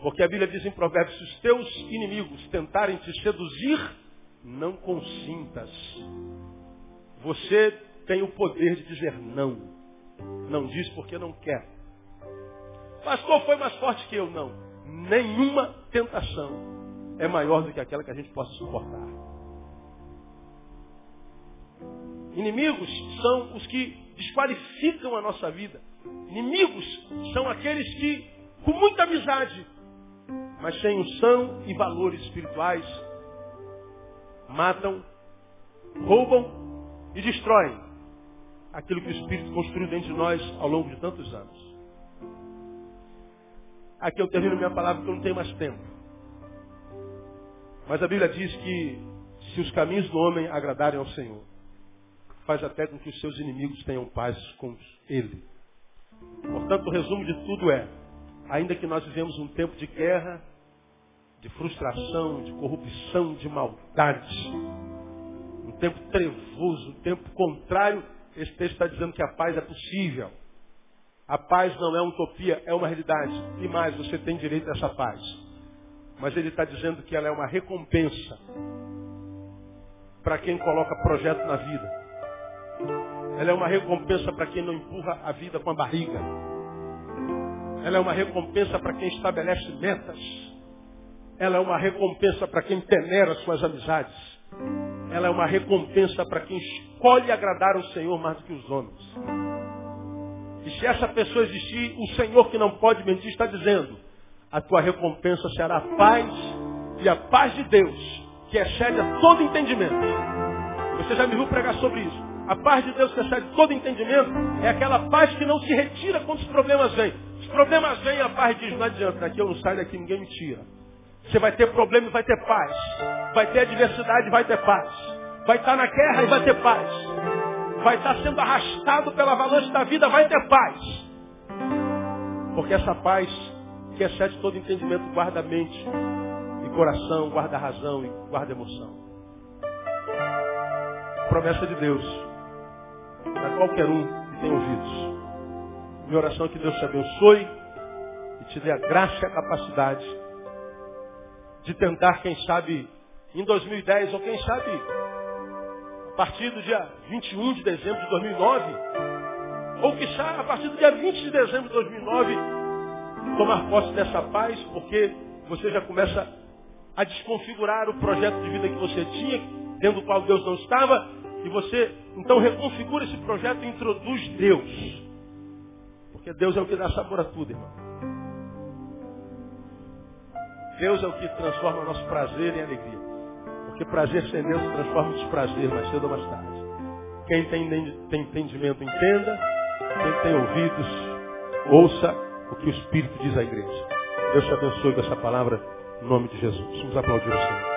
[SPEAKER 1] Porque a Bíblia diz em Provérbios, se os teus inimigos tentarem te seduzir, não consintas. Você tem o poder de dizer não. Não diz porque não quer. Pastor foi mais forte que eu. Não. Nenhuma tentação é maior do que aquela que a gente possa suportar. Inimigos são os que desqualificam a nossa vida. Inimigos são aqueles que, com muita amizade, mas sem unção e valores espirituais, matam, roubam e destroem aquilo que o Espírito construiu dentro de nós ao longo de tantos anos. Aqui eu termino minha palavra porque eu não tenho mais tempo. Mas a Bíblia diz que se os caminhos do homem agradarem ao Senhor, faz até com que os seus inimigos tenham paz com ele. Portanto, o resumo de tudo é, ainda que nós vivemos um tempo de guerra, de frustração, de corrupção, de maldade, um tempo trevoso, um tempo contrário, esse texto está dizendo que a paz é possível. A paz não é utopia, é uma realidade. E mais, você tem direito a essa paz. Mas ele está dizendo que ela é uma recompensa para quem coloca projeto na vida. Ela é uma recompensa para quem não empurra a vida com a barriga. Ela é uma recompensa para quem estabelece metas. Ela é uma recompensa para quem peneira suas amizades. Ela é uma recompensa para quem escolhe agradar o Senhor mais do que os homens. E se essa pessoa existir, o Senhor que não pode mentir está dizendo, a tua recompensa será a paz e a paz de Deus, que excede a todo entendimento. Você já me viu pregar sobre isso. A paz de Deus que excede todo entendimento é aquela paz que não se retira quando os problemas vêm. Os problemas vêm a paz diz, não adianta, daqui eu não saio, daqui ninguém me tira. Você vai ter problema e vai ter paz. Vai ter adversidade e vai ter paz. Vai estar na guerra e vai ter paz vai estar sendo arrastado pela avalanche da vida, vai ter paz. Porque essa paz que excede todo entendimento guarda a mente e coração, guarda a razão e guarda a emoção. Promessa de Deus para qualquer um que tem ouvidos. Minha oração é que Deus te abençoe e te dê a graça e a capacidade de tentar, quem sabe, em 2010 ou quem sabe a partir do dia 21 de dezembro de 2009, ou que a partir do dia 20 de dezembro de 2009, tomar posse dessa paz, porque você já começa a desconfigurar o projeto de vida que você tinha, dentro do qual Deus não estava, e você então reconfigura esse projeto e introduz Deus. Porque Deus é o que dá sabor a tudo, irmão. Deus é o que transforma nosso prazer em alegria. Porque prazer sem Deus se transforma em desprazer, mais cedo ou mais tarde. Quem tem, tem entendimento, entenda. Quem tem ouvidos, ouça o que o Espírito diz à igreja. Deus te abençoe com essa palavra, em nome de Jesus. Vamos aplaudir o Senhor.